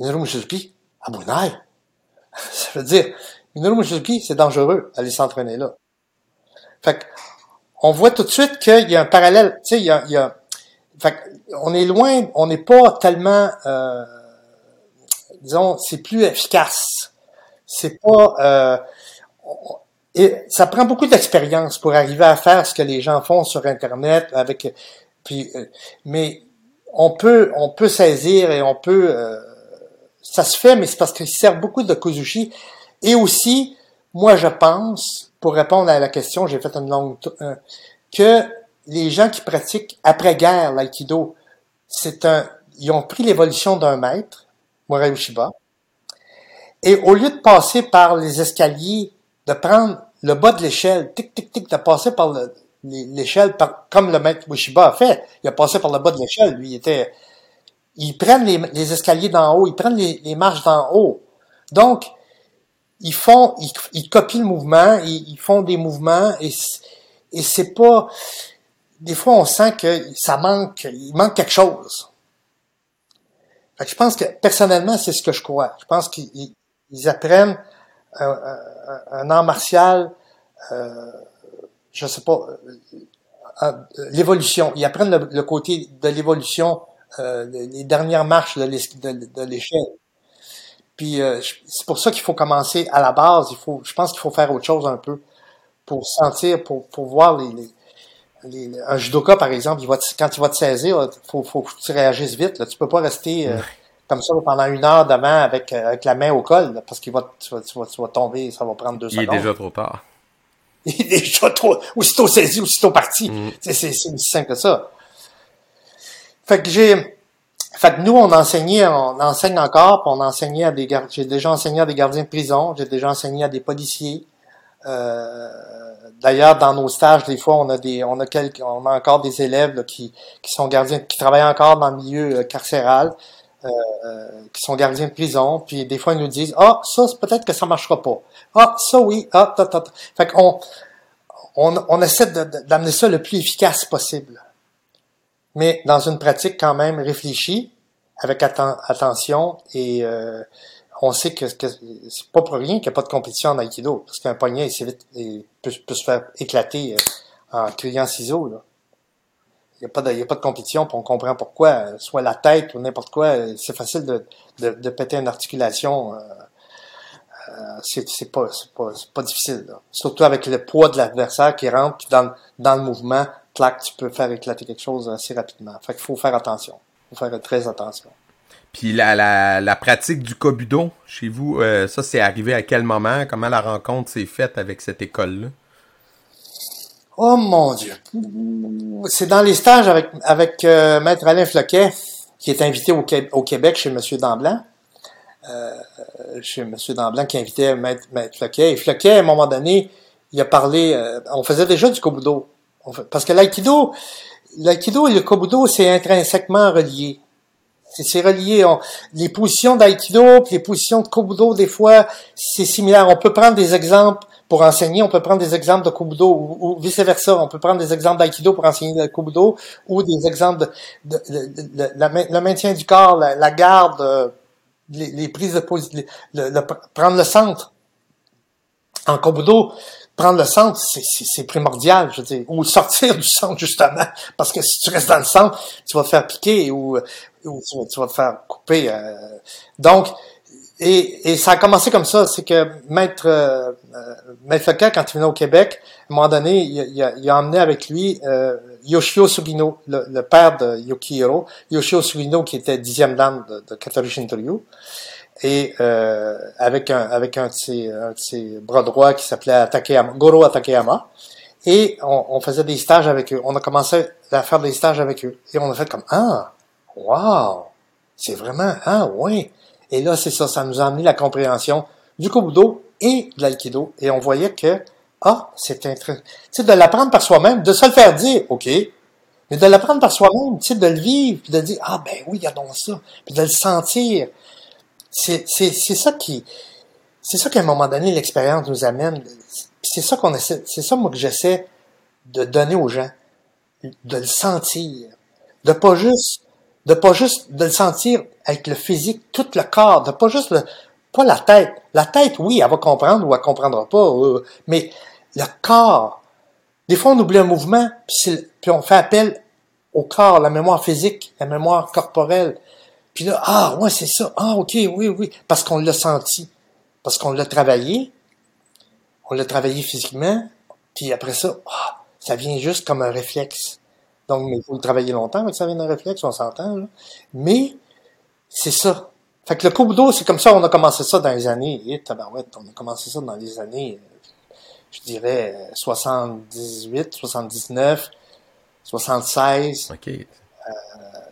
S2: Minoru Mushizuki? À Brunei? [laughs] Ça veut dire, Minoru Mushizuki, c'est dangereux aller s'entraîner là. Fait on voit tout de suite qu'il y a un parallèle. Tu sais, il y a, il fait on est loin, on n'est pas tellement, euh, disons, c'est plus efficace. C'est pas, euh, ça prend beaucoup d'expérience pour arriver à faire ce que les gens font sur Internet avec, puis, euh, mais on peut, on peut saisir et on peut, ça se fait, mais c'est parce qu'il sert beaucoup de Kozushi. Et aussi, moi, je pense, pour répondre à la question, j'ai fait une longue, euh, que les gens qui pratiquent après-guerre l'aïkido, c'est un, ils ont pris l'évolution d'un maître, Morai Ushiba, et au lieu de passer par les escaliers, de prendre le bas de l'échelle, tic, tic, tic, de passer par l'échelle, comme le maître Ushiba a fait, il a passé par le bas de l'échelle, lui, il était, ils prennent les, escaliers d'en haut, ils prennent les, marches d'en haut. Donc, ils font, ils, copient le mouvement, ils, font des mouvements et, c'est pas, des fois on sent que ça manque, il manque quelque chose. je pense que personnellement c'est ce que je crois. Je pense qu'ils apprennent un, un, art martial, euh, je sais pas, euh, l'évolution. Ils apprennent le côté de l'évolution euh, les dernières marches de l'échelle. Puis euh, c'est pour ça qu'il faut commencer à la base. Il faut, je pense qu'il faut faire autre chose un peu pour sentir, pour, pour voir les, les, un judoka par exemple, il va quand il va te saisir, il faut, faut que tu réagisses vite. Là. Tu peux pas rester euh, comme ça pendant une heure devant avec, avec la main au col, parce qu'il va, tu vas, tu, vas, tomber, ça va prendre deux secondes.
S1: Il est déjà trop tard. [laughs]
S2: Il est déjà trop, aussitôt saisi, aussitôt parti. Mm. C'est aussi simple que ça. Fait que j'ai, fait que nous, on enseignait, on enseigne encore, puis on enseignait à des gardiens, j'ai déjà enseigné à des gardiens de prison, j'ai déjà enseigné à des policiers. Euh, d'ailleurs, dans nos stages, des fois, on a des, on a quelques, on a encore des élèves qui, qui sont gardiens, qui travaillent encore dans le milieu euh, carcéral, euh, qui sont gardiens de prison. Puis des fois, ils nous disent, ah, ça, peut-être que ça marchera pas. Ah, ça oui. Ah, ta. Fait qu'on, on, on essaie d'amener ça le plus efficace possible mais dans une pratique quand même réfléchie, avec attention, et euh, on sait que, que c'est pas pour rien qu'il n'y a pas de compétition en Aikido, parce qu'un poignet vite, peut, peut, se faire éclater euh, en criant ciseaux. Là. Il n'y a, pas de, il a pas de compétition, puis on comprend pourquoi. Soit la tête ou n'importe quoi, c'est facile de, péter une articulation. Euh, euh c'est pas, pas, pas difficile. Surtout avec le poids de l'adversaire qui rentre dans le mouvement, tu peux faire éclater quelque chose assez rapidement. Fait qu'il faut faire attention. Il faut faire très attention.
S1: Puis la, la, la pratique du kobudo chez vous, euh, ça c'est arrivé à quel moment? Comment la rencontre s'est faite avec cette école-là?
S2: Oh mon Dieu. C'est dans les stages avec, avec euh, Maître Alain Floquet, qui est invité au, Qué- au Québec chez M. Damblanc. Euh, chez M. Damblanc qui invitait Maître, Maître Floquet. Et Floquet, à un moment donné, il a parlé, on faisait déjà du kobudo. Parce que l'aïkido, l'aïkido et le kobudo, c'est intrinsèquement relié. C'est, relié. Les positions d'aïkido les positions de kobudo, des fois, c'est similaire. On peut prendre des exemples pour enseigner, on peut prendre des exemples de kobudo ou, ou vice-versa. On peut prendre des exemples d'aïkido pour enseigner le kobudo ou des exemples de, de- de- de- le maintien du corps, la, la garde, euh, les, les prises de position, le, le- prendre le centre. En kobudo, prendre le centre, c'est, primordial, je veux dire. Ou sortir du centre, justement. Parce que si tu restes dans le centre, tu vas te faire piquer ou, ou tu, vas, te faire couper. euh. Donc, et, et ça a commencé comme ça, c'est que Maître, euh, euh, Maître quand il venait au Québec, à un moment donné, il, a- il a, il a emmené avec lui euh, Yoshio Sugino, le, le père de Yukihiro, Yoshio Sugino qui était dixième dame de, de Katori Shintoryu, et euh, avec un avec un de un de bras droits qui s'appelait Takeyama, Goro Atakeyama, et on, on faisait des stages avec eux. On a commencé à faire des stages avec eux, et on a fait comme ah, wow, c'est vraiment ah ouais. Et là, c'est ça, ça nous a amené la compréhension du kobudo et de l'aïkido. Et on voyait que, ah, c'est intéressant. Tu sais, de l'apprendre par soi-même, de se le faire dire, OK, mais de l'apprendre par soi-même, tu sais, de le vivre, puis de dire, ah, ben oui, regardons ça, puis de le sentir. C'est, c'est, c'est ça qui, c'est ça qu'à un moment donné, l'expérience nous amène. C'est ça qu'on essaie, c'est ça, moi, que j'essaie de donner aux gens. De le sentir. De pas juste, de pas juste de le sentir avec le physique, tout le corps, de pas juste le, pas la tête. La tête, oui, elle va comprendre ou elle comprendra pas, euh, mais le corps. Des fois, on oublie un mouvement, puis, puis on fait appel au corps, la mémoire physique, la mémoire corporelle. Puis là, ah, ouais, c'est ça. Ah, ok, oui, oui, parce qu'on l'a senti, parce qu'on l'a travaillé, on l'a travaillé physiquement, puis après ça, ah, ça vient juste comme un réflexe. Donc, il faut le travailler longtemps, mais que ça vienne un réflexe, on s'entend. là. Mais c'est ça. Fait que le kobudo, c'est comme ça, on a commencé ça dans les années, et tabarouette, on a commencé ça dans les années, euh, je dirais, euh, 78, 79, 76,
S1: OK.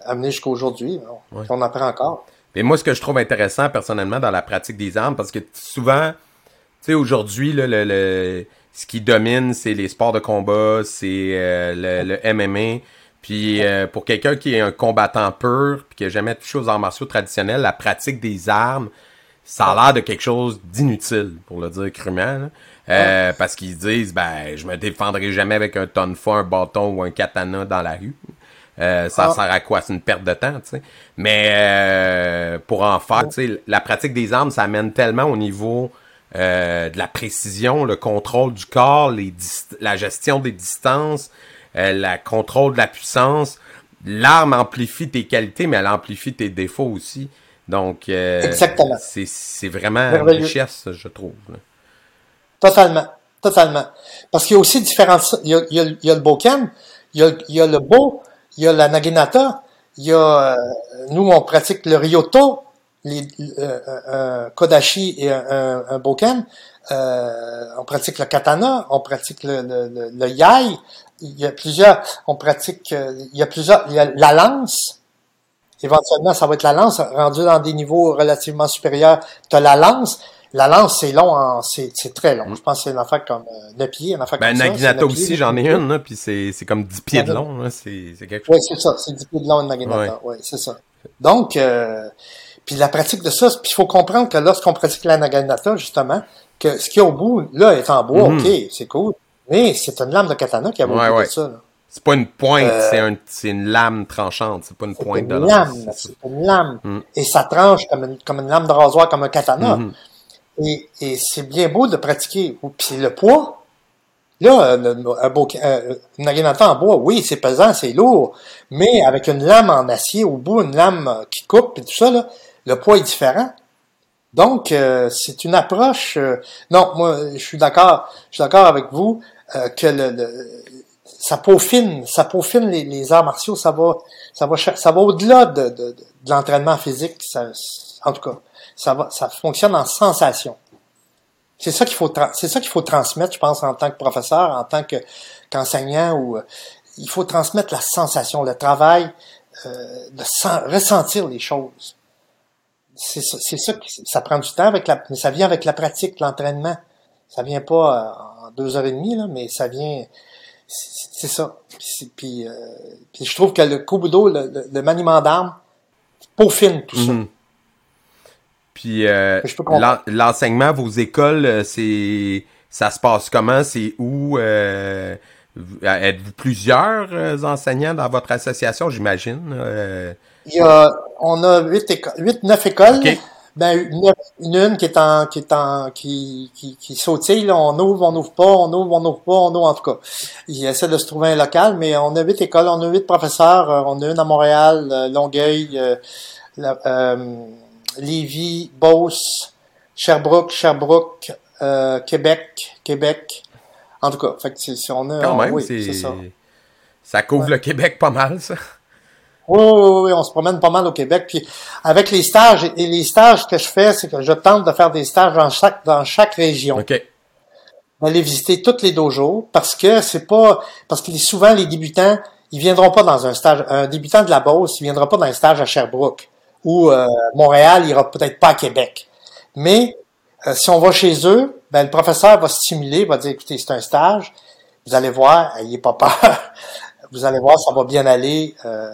S2: Amené jusqu'à aujourd'hui. là.
S1: Ouais.
S2: On apprend encore.
S1: Mais moi, ce que je trouve intéressant personnellement dans la pratique des armes, parce que souvent, tu sais, aujourd'hui, le, le- ce qui domine, c'est les sports de combat, c'est euh, le, le MMA. Puis euh, pour quelqu'un qui est un combattant pur, puis qui a jamais touché aux arts martiaux traditionnels, la pratique des armes, ça a l'air de quelque chose d'inutile, pour le dire crûment. Euh, Parce qu'ils disent, ben, je me défendrai jamais avec un tonfa, un bâton ou un katana dans la rue. Euh, ça
S2: Ah.
S1: sert à quoi? C'est une perte de temps, tu sais. Mais euh, pour en faire, tu sais, la pratique des armes, ça amène tellement au niveau euh, de la précision, le contrôle du corps, les la gestion des distances, euh, la contrôle de la puissance. L'arme amplifie tes qualités, mais elle amplifie tes défauts aussi. Donc, euh,
S2: Exactement.
S1: c'est vraiment une richesse, je trouve. là.
S2: Totalement. Totalement. Parce qu'il y a aussi différentes... Il y a, il y a, il y a le boken, il y a, il y a le bo, il y a la naginata, il y a... euh, nous, on pratique le ryoto, les, euh, un kodashi et un, un, boken. Euh, on pratique le katana, on pratique le, le, le, le yai. Il y a plusieurs... On pratique... euh, Il y a plusieurs... Il y a la lance. Éventuellement, ça va être la lance. Rendu dans des niveaux relativement supérieurs, tu as la lance. La lance, c'est long, en- c'est c'est très long. Je pense que c'est une affaire comme euh, 9 pieds, une affaire
S1: Ben,
S2: comme ça. Neuf pieds,
S1: aussi, j'en ai une, là, puis c'est c'est comme 10 pieds de
S2: Ouais.
S1: long. là. C'est c'est quelque chose.
S2: Oui, c'est ça. C'est 10 pieds de long, une Naginata. Oui, c'est ça. Donc, euh, puis la pratique de ça, puis il faut comprendre que lorsqu'on pratique la Naginata, justement, que ce qu'il y a au bout, là, est en bois,
S1: Mhm.
S2: OK, c'est cool. Mais c'est une lame de katana qui a au
S1: Ouais, ouais.
S2: de ça. là.
S1: C'est pas une pointe,
S2: Euh,
S1: c'est un, c'est une lame tranchante, c'est pas une pointe
S2: une
S1: de
S2: lame,
S1: c'est ça.
S2: c'est une lame.
S1: Mm.
S2: Et ça tranche comme une, comme une lame de rasoir, comme un katana.
S1: Mhm.
S2: Et, et c'est bien beau de pratiquer. Puis le poids, là, euh, un beau, euh, une naginata en bois, oui, c'est pesant, c'est lourd, mais avec une lame en acier au bout, une lame euh, qui coupe et tout ça, là, le poids est différent. Donc, euh, c'est une approche. euh, non, moi, je suis d'accord. Je suis d'accord avec vous euh, que le, le- ça peaufine, ça peaufine les, les arts martiaux, ça va, ça va, ça va au-delà de, de, de l'entraînement physique. Ça, en tout cas, ça va, ça fonctionne en sensation. C'est ça qu'il faut, c'est ça qu'il faut transmettre, je pense, en tant que professeur, en tant que qu'enseignant, ou euh, il faut transmettre la sensation, le travail, euh, de ressentir les choses. C'est ça, c'est ça, ça prend du temps avec la, mais ça vient avec la pratique, l'entraînement. Ça vient pas euh, en deux heures et demie, là, mais ça vient, c'est ça. Puis, euh, puis, je trouve que le Kobudo, le, le, maniement d'armes, peaufine tout ça. Mhm.
S1: Puis euh, l'enseignement, vos écoles, euh, c'est ça se passe comment? C'est où? Euh, êtes-vous plusieurs enseignants dans votre association, j'imagine?
S2: Il y a, on a huit, huit neuf écoles. Ben, une, une, qui est en, qui est en, qui, qui, qui sautille, là, on ouvre, on n'ouvre pas, on ouvre, on n'ouvre pas, on ouvre, en tout cas. Il essaie de se trouver un local, mais on a huit écoles, on a huit professeurs, on a une à Montréal, Longueuil, euh, Lévis, Beauce, Sherbrooke, Sherbrooke, euh, Québec, Québec. En tout cas, fait que si on a.
S1: Quand même, oui, c'est ça. Ça couvre le Québec pas mal, ça.
S2: Oui, oui, oui, on se promène pas mal au Québec. Puis avec les stages, et les stages que je fais, c'est que je tente de faire des stages dans chaque, dans chaque région.
S1: OK.
S2: D'aller visiter toutes les dojos parce que c'est pas, parce que souvent les débutants, ils viendront pas dans un stage, un débutant de la Beauce, il viendra pas dans un stage à Sherbrooke ou euh, Montréal ira peut-être pas à Québec. Mais euh, si on va chez eux, ben, le professeur va stimuler, va dire, écoutez, c'est un stage, vous allez voir, il pas peur, [laughs] vous allez voir, ça va bien aller, euh,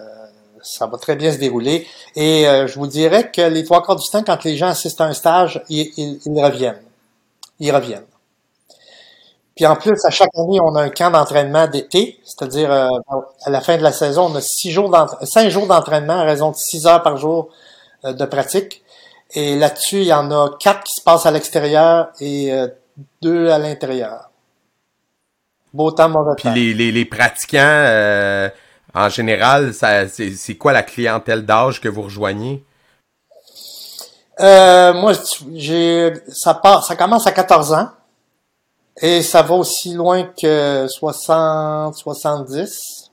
S2: ça va très bien se dérouler. Et je vous dirais que les trois quarts du temps, quand les gens assistent à un stage, ils, ils, reviennent. Ils reviennent. Puis en plus, à chaque année, on a un camp d'entraînement d'été, c'est-à-dire à la fin de la saison, on a six jours cinq jours d'entraînement à raison de six heures par jour euh, de pratique. Et là-dessus, il y en a quatre qui se passent à l'extérieur et euh, deux à l'intérieur. Beau temps, mauvais
S1: temps. Puis les, les, les pratiquants, euh, en général, c'est quoi la clientèle d'âge que vous rejoignez?
S2: Euh, moi, j'ai ça part, ça commence à 14 ans et ça va aussi loin que 60, 70,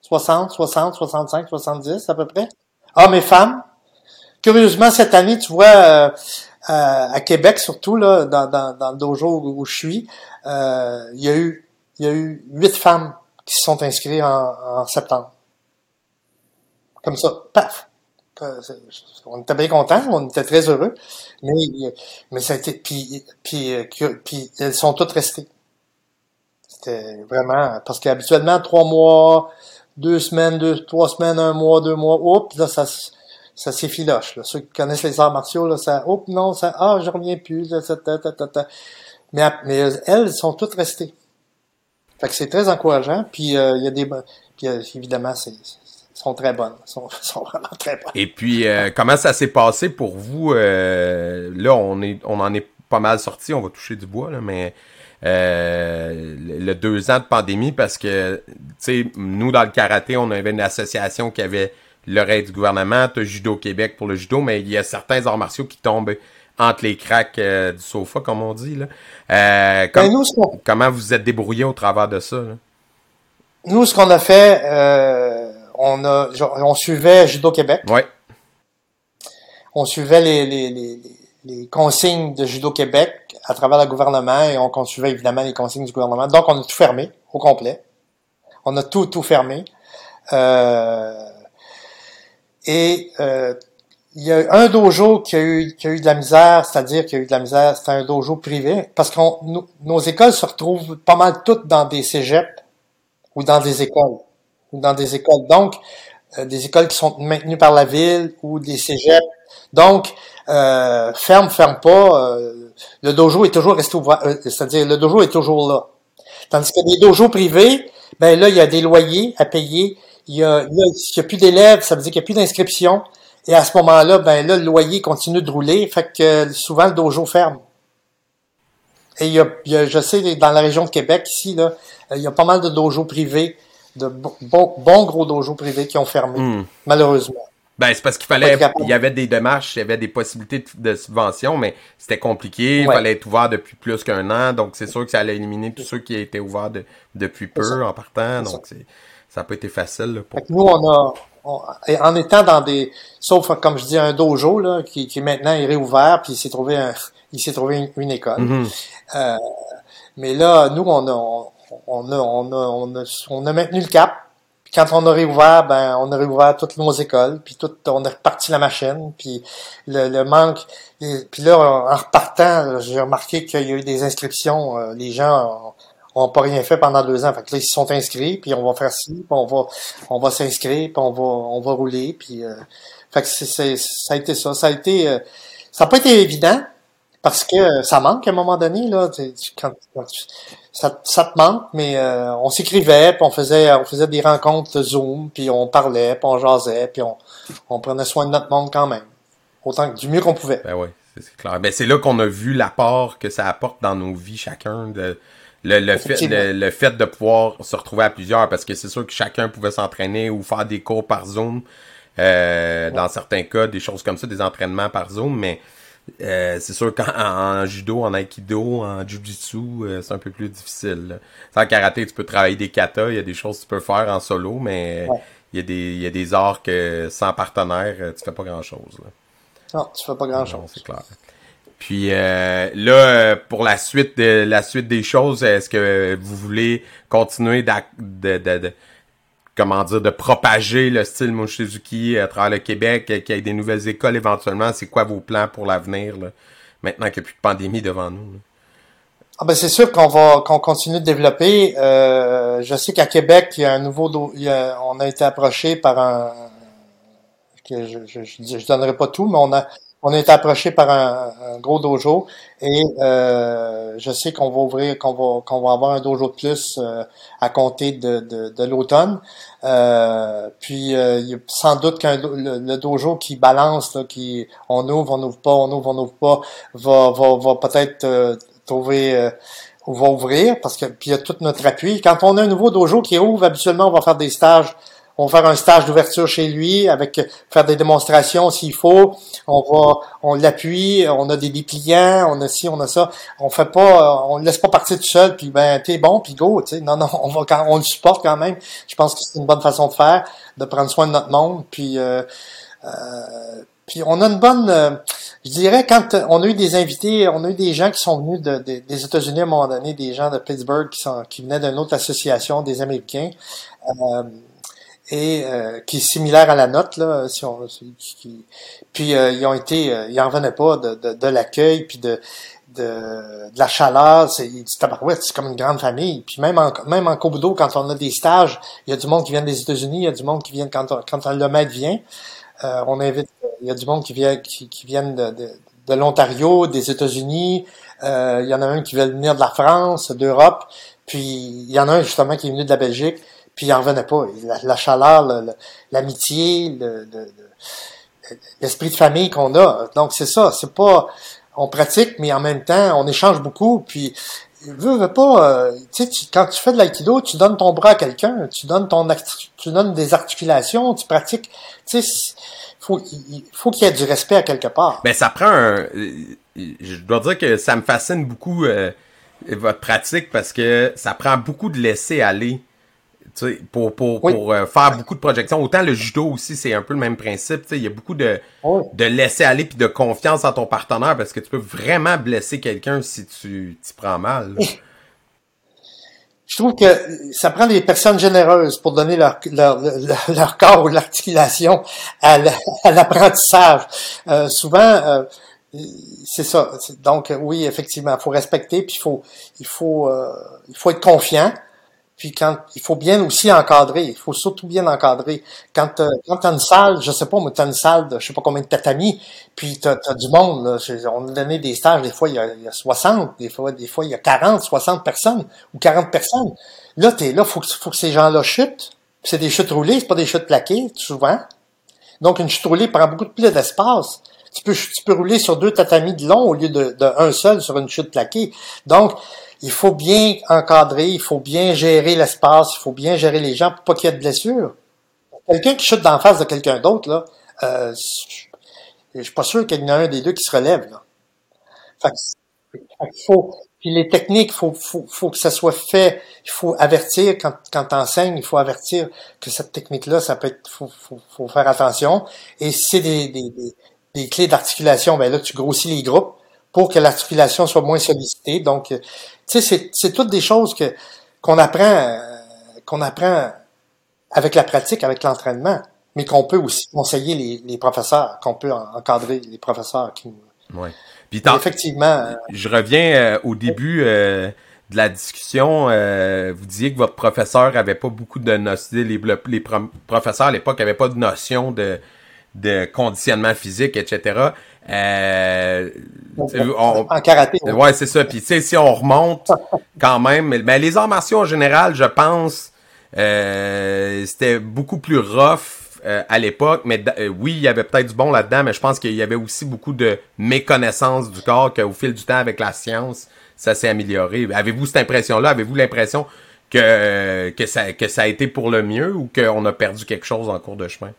S2: 60, 60, 65, 70 à peu près? Hommes et femmes? Curieusement, cette année, tu vois, euh, euh, à Québec surtout, là, dans, dans, dans le dojo où, je suis, euh, il y a eu il y a eu huit femmes qui se sont inscrites en, septembre. Comme ça, paf! On était bien contents, on était très heureux, mais mais ça a été puis puis puis elles sont toutes restées. C'était vraiment parce qu'habituellement trois mois, deux semaines, deux trois semaines, un mois, deux mois, oups, là ça ça s'effiloche. Là. Ceux qui connaissent les arts martiaux, là, ça, oh non, ça, ah, je reviens plus. Là, ça, ta, ta, ta, mais, mais elles sont toutes restées. Fait que c'est très encourageant. Puis euh, il y a des, puis euh, évidemment, c'est sont très bonnes, sont, [laughs] sont vraiment très bonnes.
S1: Et puis, euh, comment ça s'est passé pour vous Là, on est, on en est pas mal sorti. On va toucher du bois, là, mais le deux ans de pandémie, parce que, tu sais, nous dans le karaté, on avait une association qui avait l'oreille du gouvernement, tu Judo Québec pour le judo, mais il y a certains arts martiaux qui tombent entre les cracks euh, du sofa, comme on dit. Là. Euh, ben, comment vous êtes débrouillé au travers de ça?
S2: Nous, ce qu'on a fait, euh, on, a, on suivait Judo Québec.
S1: Ouais.
S2: On suivait les, les, les, les, consignes de Judo Québec à travers le gouvernement et on suivait évidemment les consignes du gouvernement. Donc, on a tout fermé au complet. On a tout, tout fermé. Euh, et euh, il y a un dojo qui a eu, qui a eu de la misère, c'est-à-dire qui a eu de la misère, c'est un dojo privé, parce que nos écoles se retrouvent pas mal toutes dans des cégeps ou dans des écoles. Ou dans des écoles. Donc, euh, des écoles qui sont maintenues par la ville ou des cégeps. Donc, euh, ferme, ferme pas, euh, le dojo est toujours resté ouvert, euh, c'est-à-dire le dojo est toujours là. Tandis que des dojos privés, ben là, il y a des loyers à payer, il y a, il y a, plus d'élèves, ça veut dire qu'il n'y a plus d'inscription. Et à ce moment-là, ben là, le loyer continue de rouler, fait que souvent le dojo ferme. Et il y a, je sais, dans la région de Québec, ici, là, il y a pas mal de dojos privés, de bons gros dojos privés qui ont fermé, hmm. malheureusement.
S1: Ben, c'est parce qu'il fallait, il y avait des démarches, il y avait des possibilités de, subvention, mais c'était compliqué, il fallait être ouvert depuis plus qu'un an, donc c'est sûr que ça allait éliminer tous ceux qui étaient ouverts depuis peu en partant, donc ça n'a pas été facile. pour...
S2: Nous, on a, en étant dans des, sauf comme je dis, un dojo là, qui, qui maintenant est réouvert, puis il s'est trouvé un, il s'est trouvé une, école.
S1: Mm-hmm.
S2: euh, mais là, nous, on a, on on a, on a, on a maintenu le cap quand on a réouvert, ben, on a réouvert toutes nos écoles, puis tout, on a reparti la machine, puis le, manque. puis là, en repartant, j'ai remarqué qu'il y a eu des inscriptions. Euh, les gens ont, pas rien fait pendant deux ans. Fait que là, ils se sont inscrits, puis on va faire ci, puis on va, on va s'inscrire, puis on va, on va rouler, puis. Euh, fait que c'est, ça a été ça. Ça a été, euh, ça n'a pas été évident parce que ça manque à un moment donné là. Quand, quand ça, ça te manque, mais euh, on s'écrivait, puis on faisait, on faisait des rencontres Zoom, puis on parlait, puis on jasait, puis on, on prenait soin de notre monde quand même, autant que du mieux qu'on pouvait.
S1: Ben oui, c'est clair. Ben c'est là qu'on a vu l'apport que ça apporte dans nos vies chacun. De, le, le, fait, le, fait de pouvoir se retrouver à plusieurs, parce que c'est sûr que chacun pouvait s'entraîner ou faire des cours par Zoom. Euh, Dans certains cas, des choses comme ça, des entraînements par Zoom, mais euh, c'est sûr qu'en judo, en aikido, en jujitsu, euh, c'est un peu plus difficile. En karaté, tu peux travailler des katas, il y a des choses que tu peux faire en solo, mais il, y a des, il y a des arts que sans partenaire, euh, tu fais pas grand-chose.
S2: Non, tu fais pas grand-chose.
S1: c'est clair. Puis là, pour la suite, de, la suite des choses, est-ce que vous voulez continuer de, de comment dire, de propager le style Mushizuki à travers le Québec, qu'il y ait des nouvelles écoles éventuellement. C'est quoi vos plans pour l'avenir, maintenant qu'il n'y a plus de pandémie devant nous?
S2: Ah ben c'est sûr qu'on va qu'on continue de développer. Euh, je sais qu'à Québec, il y a un nouveau on a été approché par un que je, je, je, donnerai pas tout, mais on a on été approché par un, gros dojo et euh, je sais qu'on va ouvrir, qu'on va qu'on va avoir un dojo de plus euh, à compter de, de, de l'automne. Euh, puis il y a sans doute qu'un le, dojo qui balance, qui on ouvre, on ouvre pas, on ouvre, on ouvre pas, va va, peut-être trouver ou va ouvrir parce que puis il y a tout notre appui. Quand on a un nouveau dojo qui ouvre, habituellement on va faire des stages on va faire un stage d'ouverture chez lui avec faire des démonstrations s'il faut. On va, on l'appuie, on a des dépliants, on a ci, on a ça. On fait pas, on le laisse pas partir tout seul puis ben t'es bon puis go, tu sais. Non non, on va quand on le supporte quand même. Je pense que c'est une bonne façon de faire, de prendre soin de notre monde puis euh, euh, puis on a une bonne, euh, je dirais quand on a eu des invités, on a eu des gens qui sont venus de, des États-Unis à un moment donné, des gens de Pittsburgh qui sont qui venaient d'une autre association, des Américains. Euh, et euh, qui est similaire à la note là si on qui, puis euh, ils ont été euh, ils en revenaient pas de, de, de l'accueil puis de, de, de la chaleur c'est c'est comme une grande famille. Puis même en même en quand on a des stages il y a du monde qui vient des États-Unis il y a du monde qui vient quand quand le maître vient on invite il y a du monde qui vient qui, viennent de, de, de l'Ontario des États-Unis il y en a un qui veut venir de la France d'Europe puis il y en a un justement qui est venu de la Belgique puis il en revenait pas. La, chaleur, l'amitié, l'esprit de famille qu'on a. Donc c'est ça, c'est pas on pratique, mais en même temps, on échange beaucoup. Puis veux, veux pas, euh, tu sais, quand tu fais de l'aïkido, tu donnes ton bras à quelqu'un, tu donnes ton tu donnes des articulations, tu pratiques. Tu sais, faut, il faut qu'il y ait du respect à quelque part.
S1: Ben ça prend un, je dois dire que ça me fascine beaucoup euh, votre pratique parce que ça prend beaucoup de laisser aller pour, pour, pour euh, faire beaucoup de projections. Autant le judo aussi, c'est un peu le même principe. Il y a beaucoup de, de laisser aller puis de confiance en ton partenaire parce que tu peux vraiment blesser quelqu'un si tu t'y prends mal. [laughs]
S2: Je trouve que ça prend des personnes généreuses pour donner leur, leur, leur, corps ou l'articulation à l'apprentissage. Euh, souvent, euh, c'est ça. Donc oui, effectivement, il faut respecter, puis il faut, il faut, il faut être confiant. Puis quand il faut bien aussi encadrer, il faut surtout bien encadrer. Quand euh, quand t'as une salle, je sais pas, mais t'as une salle de je sais pas combien de tatamis, puis t'as as du monde. Là, on a donné des stages, des fois il y a, il y a 60, des fois des fois il y a 40, 60 personnes ou 40 personnes. Là t'es là, faut que faut que ces gens-là chutent. C'est des chutes roulées, c'est pas des chutes plaquées souvent. Donc une chute roulée prend beaucoup plus d'espace. Tu peux tu peux rouler sur deux tatamis de long au lieu de, de seul sur une chute plaquée. Donc il faut bien encadrer, il faut bien gérer l'espace, il faut bien gérer les gens pour pas qu'il y ait de blessures. Quelqu'un qui chute d'en face de quelqu'un d'autre, là, euh, je suis pas sûr qu'il y en a un des deux qui se relève. Là. Faut, puis les techniques, faut, faut, que ça soit fait. Il faut avertir quand, quand t'enseignes, il faut avertir que cette technique-là, ça peut être, faut, faut, faire attention. Et si c'est des, clés d'articulation, ben là, tu grossis les groupes pour que l'articulation soit moins sollicitée. Donc, tu sais, c'est, toutes des choses que qu'on apprend, euh, qu'on apprend avec la pratique, avec l'entraînement, mais qu'on peut aussi conseiller les, les professeurs, qu'on peut en- encadrer les professeurs qui nous.
S1: Ouais. Puis tant-
S2: Effectivement, euh,
S1: je reviens euh, au début euh, de la discussion. euh, vous disiez que votre professeur avait pas beaucoup de notions. Les, le- les pro- professeurs à l'époque avaient pas de notion de, de conditionnement physique, etc. Euh, on-
S2: en karaté. oui.
S1: Ouais, c'est ça. Puis tu sais, si on remonte [laughs] quand même, mais mais les arts martiaux en général, je pense, euh, c'était beaucoup plus rough euh, à l'époque. Mais euh, oui, il y avait peut-être du bon là-dedans, mais je pense qu'il y avait aussi beaucoup de méconnaissance du corps qu'au fil du temps, avec la science, ça s'est amélioré. Avez-vous cette impression-là? Avez-vous l'impression que que ça que ça a été pour le mieux ou qu'on a perdu quelque chose en cours de chemin?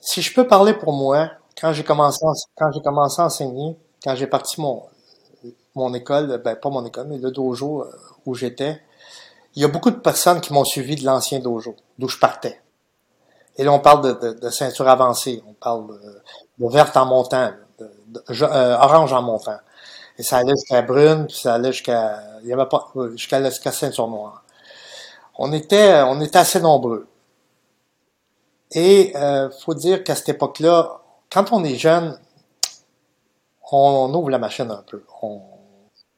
S2: Si je peux parler pour moi, quand j'ai commencé, quand j'ai commencé à enseigner, quand j'ai parti mon mon école, ben pas mon école, mais le dojo euh, où j'étais, il y a beaucoup de personnes qui m'ont suivi de l'ancien dojo, d'où je partais. Et là, on parle de, de, de ceinture avancée, on parle de, de verte en montant, euh, orange en montant. Et ça allait jusqu'à brune, puis ça allait jusqu'à, il y avait pas, euh, jusqu'à jusqu'à ceinture noire. On était, on était assez nombreux. Et euh, faut dire qu'à cette époque-là, quand on est jeune, on, ouvre la machine un peu. On,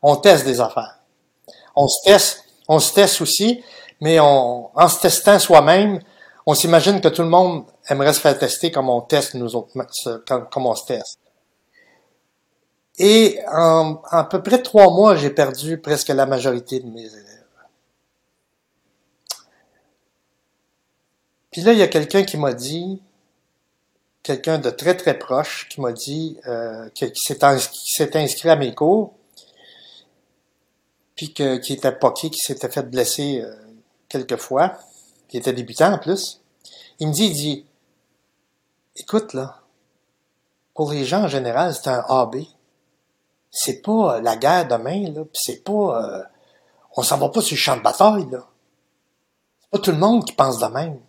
S2: on teste des affaires. On se teste, on se teste aussi, mais on, en se testant soi-même, on s'imagine que tout le monde aimerait se faire tester comme on teste nous autres, comme on se teste. Et en, en à peu près trois mois, j'ai perdu presque la majorité de mes élèves. Puis là, il y a quelqu'un qui m'a dit, quelqu'un de très très proche, qui m'a dit, euh, qui s'est inscrit à mes cours, puis que, qui était poqué, qui s'était fait blesser euh, quelques fois, qui était débutant en plus. Il me dit, il dit, écoute là, pour les gens en général, c'est un AB. C'est pas euh, la guerre demain, là, puis c'est pas, euh, on s'en va pas sur le champ de bataille, là. C'est pas tout le monde qui pense de même.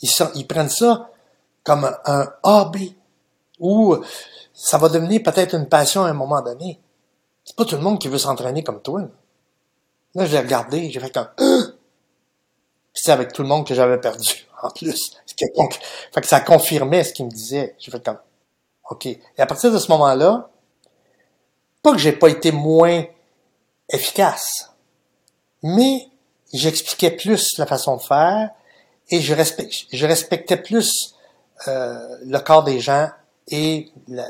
S2: Ils, ils prennent ça comme un, AB, ou ça va devenir peut-être une passion à un moment donné. C'est pas tout le monde qui veut s'entraîner comme toi. Là, Là, je l'ai regardé, j'ai fait comme [gasps] c'est avec tout le monde que j'avais perdu, [laughs] en plus. Fait que ça confirmait ce qu'il me disait. J'ai fait comme OK. Et à partir de ce moment-là, pas que j'ai pas été moins efficace, mais j'expliquais plus la façon de faire et je, je respectais plus euh, le corps des gens et la,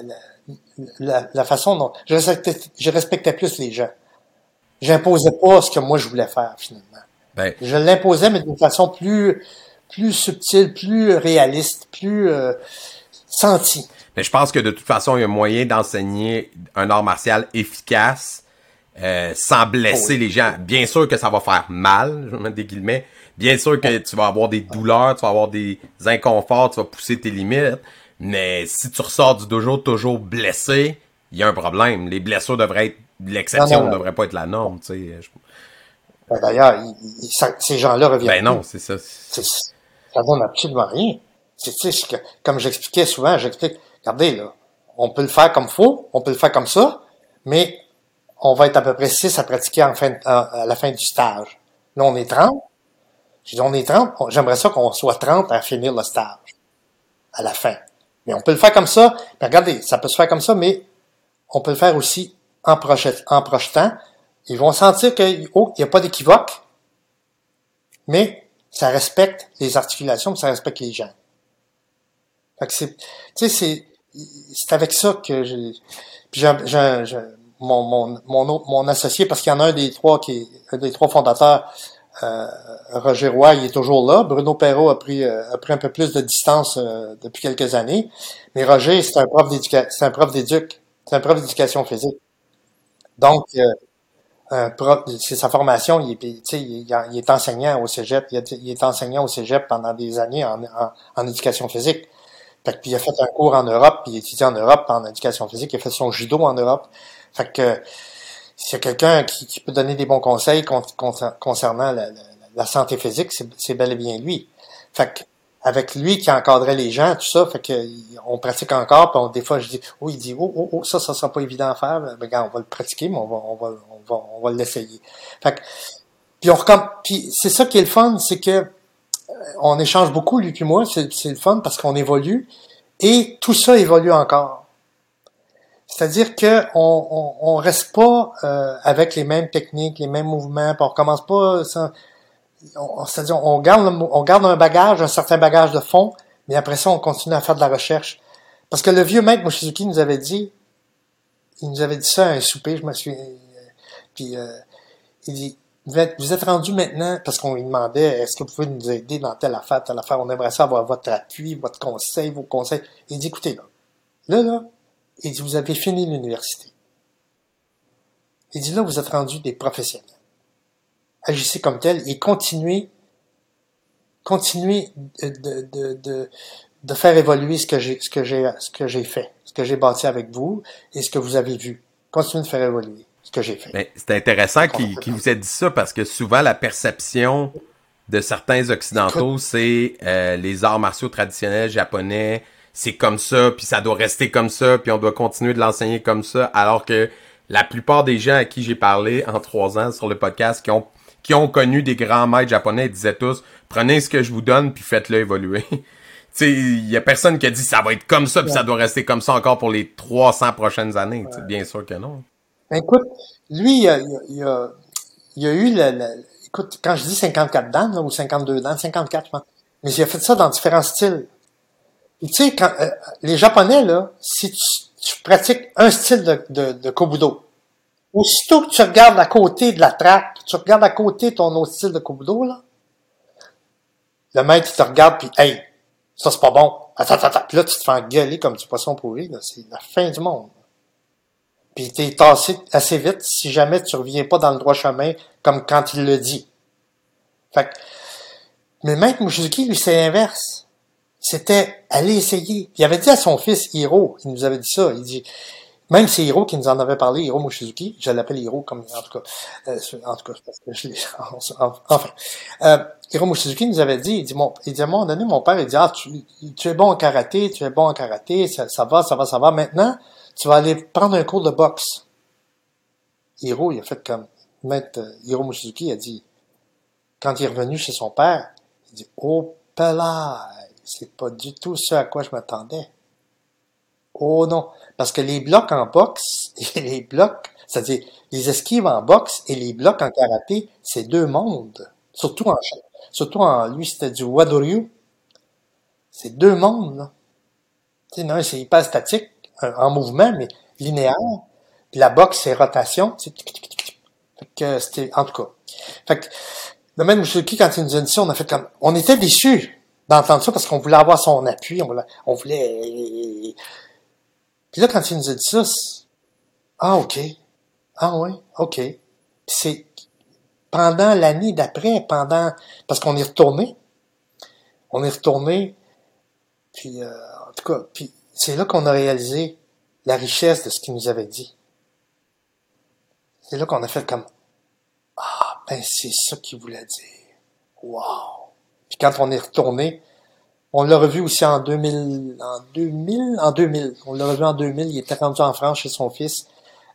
S2: la, la, façon dont je respectais, je respectais plus les gens. J'imposais pas ce que moi je voulais faire finalement.
S1: Ben,
S2: Je l'imposais mais d'une façon plus plus subtile, plus réaliste, plus euh, sentie.
S1: Mais je pense que de toute façon, il y a moyen d'enseigner un art martial efficace euh, sans blesser
S2: Oui.
S1: les gens. Bien sûr que ça va faire mal, je vais mettre des guillemets. Bien sûr que tu vas avoir des douleurs, tu vas avoir des inconforts, tu vas pousser tes limites. Mais si tu ressors du dojo toujours blessé, il y a un problème. Les blessures devraient être l'exception, ne devraient pas être la norme. Tu sais.
S2: Ben, D'ailleurs, ces gens-là reviennent.
S1: Ben non, c'est ça.
S2: Ça donne absolument rien. C'est que, comme j'expliquais souvent, j'explique, regardez, là, on peut le faire comme faut, on peut le faire comme ça, mais on va être à peu près 6 à pratiquer en fin, à, la fin du stage. Là, on est 30. Je dis, on est 30. on- J'aimerais ça qu'on soit 30 à finir le stage. À la fin. Mais on peut le faire comme ça. Mais regardez, ça peut se faire comme ça, mais on peut le faire aussi en, en projetant. Ils vont sentir qu'il oh, n'y a pas d'équivoque, mais ça respecte les articulations, ça respecte les gens. Fait que c'est, tu sais, c'est, c'est avec ça que j'ai, j'ai- j'ai- mon, mon, mon, associé, parce qu'il y en a un des trois qui un des trois fondateurs, euh, Roger Roy, il est toujours là. Bruno Perrault a pris, euh, a pris un peu plus de distance euh, depuis quelques années. Mais Roger, c'est un prof d'éducation, c'est un prof d'éduc, c'est un prof d'éducation physique. Donc, c'est sa formation, il est, il, est enseignant au cégep, il est, il est enseignant au cégep pendant des années en, en, en éducation physique. Fait que, puis il a fait un cours en Europe, puis il étudie en Europe en éducation physique, il a fait son judo en Europe. Fait que s'il y a quelqu'un qui, qui, peut donner des bons conseils con, con, concernant la, la, la, santé physique, c'est bel et bien lui. Fait que avec lui qui encadrait les gens, tout ça, fait que on pratique encore, puis on, des fois je dis, oh, il dit, oh, oh, oh, ça, ça sera pas évident à faire, mais regarde, on va le pratiquer, mais on va, on va, on va, on va l'essayer. Fait que, puis on puis c'est ça qui est le fun, c'est que on échange beaucoup, lui puis moi, c'est le fun parce qu'on évolue, et tout ça évolue encore. C'est-à-dire que on, on, reste pas euh, avec les mêmes techniques, les mêmes mouvements, puis on recommence pas sans, c'est-à-dire on garde, on garde un bagage, un certain bagage de fond, mais après ça, on continue à faire de la recherche. Parce que le vieux maître Moshizuki nous avait dit, il nous avait dit ça à un souper, je me suis, puis euh, il dit, vous êtes, vous êtes rendu maintenant, parce qu'on lui demandait, est-ce que vous pouvez nous aider dans telle affaire, telle affaire, on aimerait ça avoir votre appui, votre conseil, vos conseils. Il dit, écoutez, là, là, là, il dit, vous avez fini l'université. Il dit, là, vous êtes rendu des professionnels agissez comme tel et continuez, continuez de, de, de, de faire évoluer ce que j'ai, ce que j'ai, ce que j'ai fait, ce que j'ai bâti avec vous et ce que vous avez vu. Continuez de faire évoluer ce que j'ai fait.
S1: c'est intéressant qu'il, vous ait dit ça parce que souvent la perception de certains occidentaux, c'est euh, les arts martiaux traditionnels japonais, c'est comme ça, puis ça doit rester comme ça, puis on doit continuer de l'enseigner comme ça, alors que la plupart des gens à qui j'ai parlé en trois ans sur le podcast qui ont qui ont connu des grands maîtres japonais disaient tous prenez ce que je vous donne puis faites-le évoluer. [laughs] il y a personne qui a dit ça va être comme ça puis ça doit rester comme ça encore pour les 300 prochaines années. Bien sûr que non.
S2: Ben, écoute, lui, il y a, il a, il a eu le, écoute, quand je dis 54 dents ou 52 dents, 54 je pense, mais il a fait ça dans différents styles. Tu sais, quand euh, les Japonais là, si tu, pratiques un style de, de, de kobudo, Aussitôt que tu regardes à côté de la trappe, tu regardes à côté ton autre style de Kobudo, là, le maître, il te regarde, puis hey, ça c'est pas bon. Attends, attends, attends. Puis là, tu te fais engueuler comme du poisson pourri, là. C'est la fin du monde. Puis t'es tassé assez vite si jamais tu reviens pas dans le droit chemin comme quand il le dit. Fait que, mais maître Mushizuki, lui, c'est l'inverse. C'était aller essayer. Il avait dit à son fils Hiro, il nous avait dit ça, il dit, même c'est Hiro qui nous en avait parlé, Hiro Mochizuki, je l'appelle Hiro comme, en tout cas, euh, en tout cas, parce que je [laughs] enfin, euh, Hiro Mochizuki nous avait dit, il dit, mon, il dit, à un moment donné, mon père, il dit, ah, tu, tu es bon en karaté, tu es bon en karaté, ça, ça va, ça va, ça va. Maintenant, tu vas aller prendre un cours de boxe. Hiro, il a fait comme, maître euh, Hiro Mochizuki a dit, quand il est revenu chez son père, il dit, oh, là, c'est pas du tout ce à quoi je m'attendais. Oh non, parce que les blocs en boxe [laughs] et les blocs, c'est-à-dire les esquives en boxe et les blocs en karaté, c'est deux mondes. Surtout en, surtout en lui, c'était du Wadoryu. C'est deux mondes, là. Tu sais, non, c'est hyper statique, en mouvement, mais linéaire. Puis la boxe, c'est rotation. Fait que c'était, en tout cas. Fait que, le même Musuki, quand il nous a dit ça, on a fait comme, on était déçus d'entendre ça parce qu'on voulait avoir son appui, on voulait, on voulait puis là, quand il nous a dit ça, ah, OK. Ah, oui, OK. c'est pendant l'année d'après, pendant, parce qu'on est retourné. On est retourné. Puis, euh, en tout cas, puis c'est là qu'on a réalisé la richesse de ce qu'il nous avait dit. C'est là qu'on a fait comme, ah, ben, c'est ça qu'il voulait dire. Wow. Puis quand on est retourné, on l'a revu aussi en 2000, en 2000, en 2000. On l'a revu en 2000. Il était rendu en France chez son fils,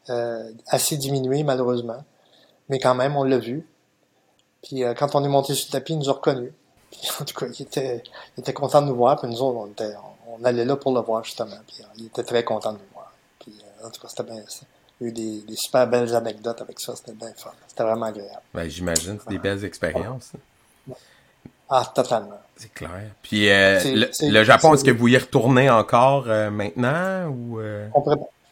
S2: euh, assez diminué malheureusement, mais quand même on l'a vu. Puis euh, quand on est monté sur le tapis, il nous a reconnus. en tout cas, il était, il était content de nous voir. Puis nous autres, on, était, on, allait là pour le voir justement. Puis euh, il était très content de nous voir. Puis en tout cas, c'était bien. Il y a eu des, des, super belles anecdotes avec ça. C'était bien fun. C'était vraiment agréable.
S1: Ben, j'imagine, c'est des belles expériences.
S2: Ah, totalement.
S1: C'est clair. Puis euh, le, Japon, est-ce que vous y retournez encore euh, maintenant ou euh?
S2: On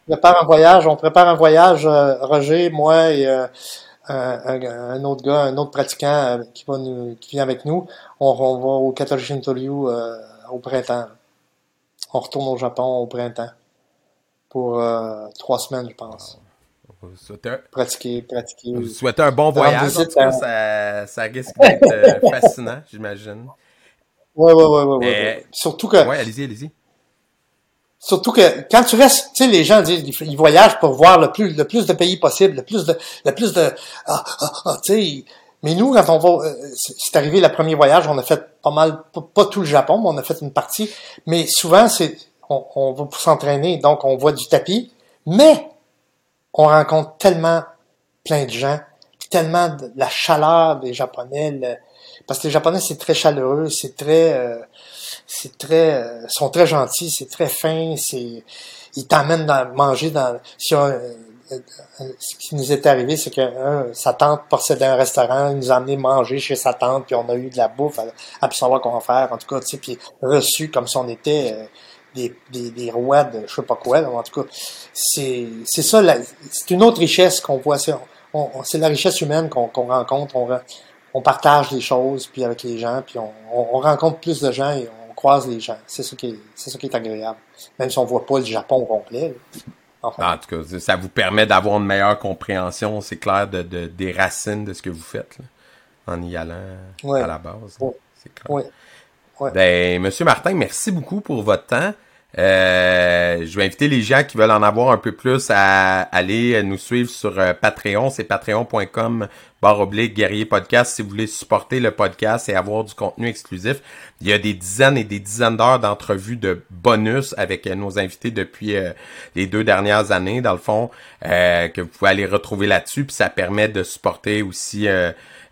S2: prépare, un voyage. On prépare un voyage, Roger, moi et un, autre gars, un autre pratiquant qui va nous, qui vient avec nous. On, va au Katoshi au printemps. On retourne au Japon au printemps pour trois semaines, je pense. Pratiquer, pratiquer.
S1: Vous souhaitez un bon voyage. ça, ça risque d'être euh, [laughs] fascinant, j'imagine.
S2: Ouais, ouais, ouais, ouais, ouais. Surtout que.
S1: Ouais, allez-y, allez-y.
S2: Surtout que quand tu restes, tu sais, les gens disent ils voyagent pour voir le plus le plus de pays possible, le plus de le plus de ah, ah, ah tu sais. Mais nous, quand on va, euh, c'est arrivé le premier voyage, on a fait pas mal, pas, tout le Japon, mais on a fait une partie. Mais souvent, c'est on, on va pour s'entraîner, donc on voit du tapis, mais on rencontre tellement plein de gens, tellement de la chaleur des Japonais, parce que les Japonais c'est très chaleureux, c'est très euh, c'est très, euh, sont très gentils, c'est très fin, c'est, ils t'emmènent dans, manger dans, euh, euh, ce qui nous est arrivé, c'est que sa tante possédait un restaurant, il nous a amené manger chez sa tante, puis on a eu de la bouffe à, à savoir comment faire, en tout cas, tu sais, puis reçu comme si on était des, des, des, rois de je sais pas quoi, en tout cas, c'est, c'est ça, c'est une autre richesse qu'on voit, c'est, c'est la richesse humaine qu'on, qu'on rencontre, on, on partage les choses, puis avec les gens, puis on, on rencontre plus de gens et on croise les gens. C'est ça qui est, c'est ça qui est agréable. Même si on voit pas le Japon au complet.
S1: En tout cas, ça vous permet d'avoir une meilleure compréhension, c'est clair, de, de, des racines de ce que vous faites, en y allant à la base. C'est clair. Ben, Monsieur Martin, merci beaucoup pour votre temps. Euh, je vais inviter les gens qui veulent en avoir un peu plus à aller nous suivre sur euh, Patreon. C'est patreon.com barre oblique guerrier podcast si vous voulez supporter le podcast et avoir du contenu exclusif. Il y a des dizaines et des dizaines d'heures d'entrevues de bonus avec euh, nos invités depuis les deux dernières années, dans le fond, que vous pouvez aller retrouver là-dessus. Puis ça permet de supporter aussi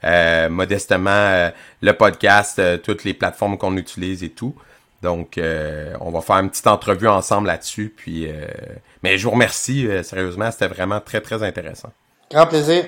S1: modestement le podcast, toutes les plateformes qu'on utilise et tout. Donc, euh, on va faire une petite entrevue ensemble là-dessus. Puis, euh, mais je vous remercie euh, sérieusement, c'était vraiment très très intéressant.
S2: Grand plaisir.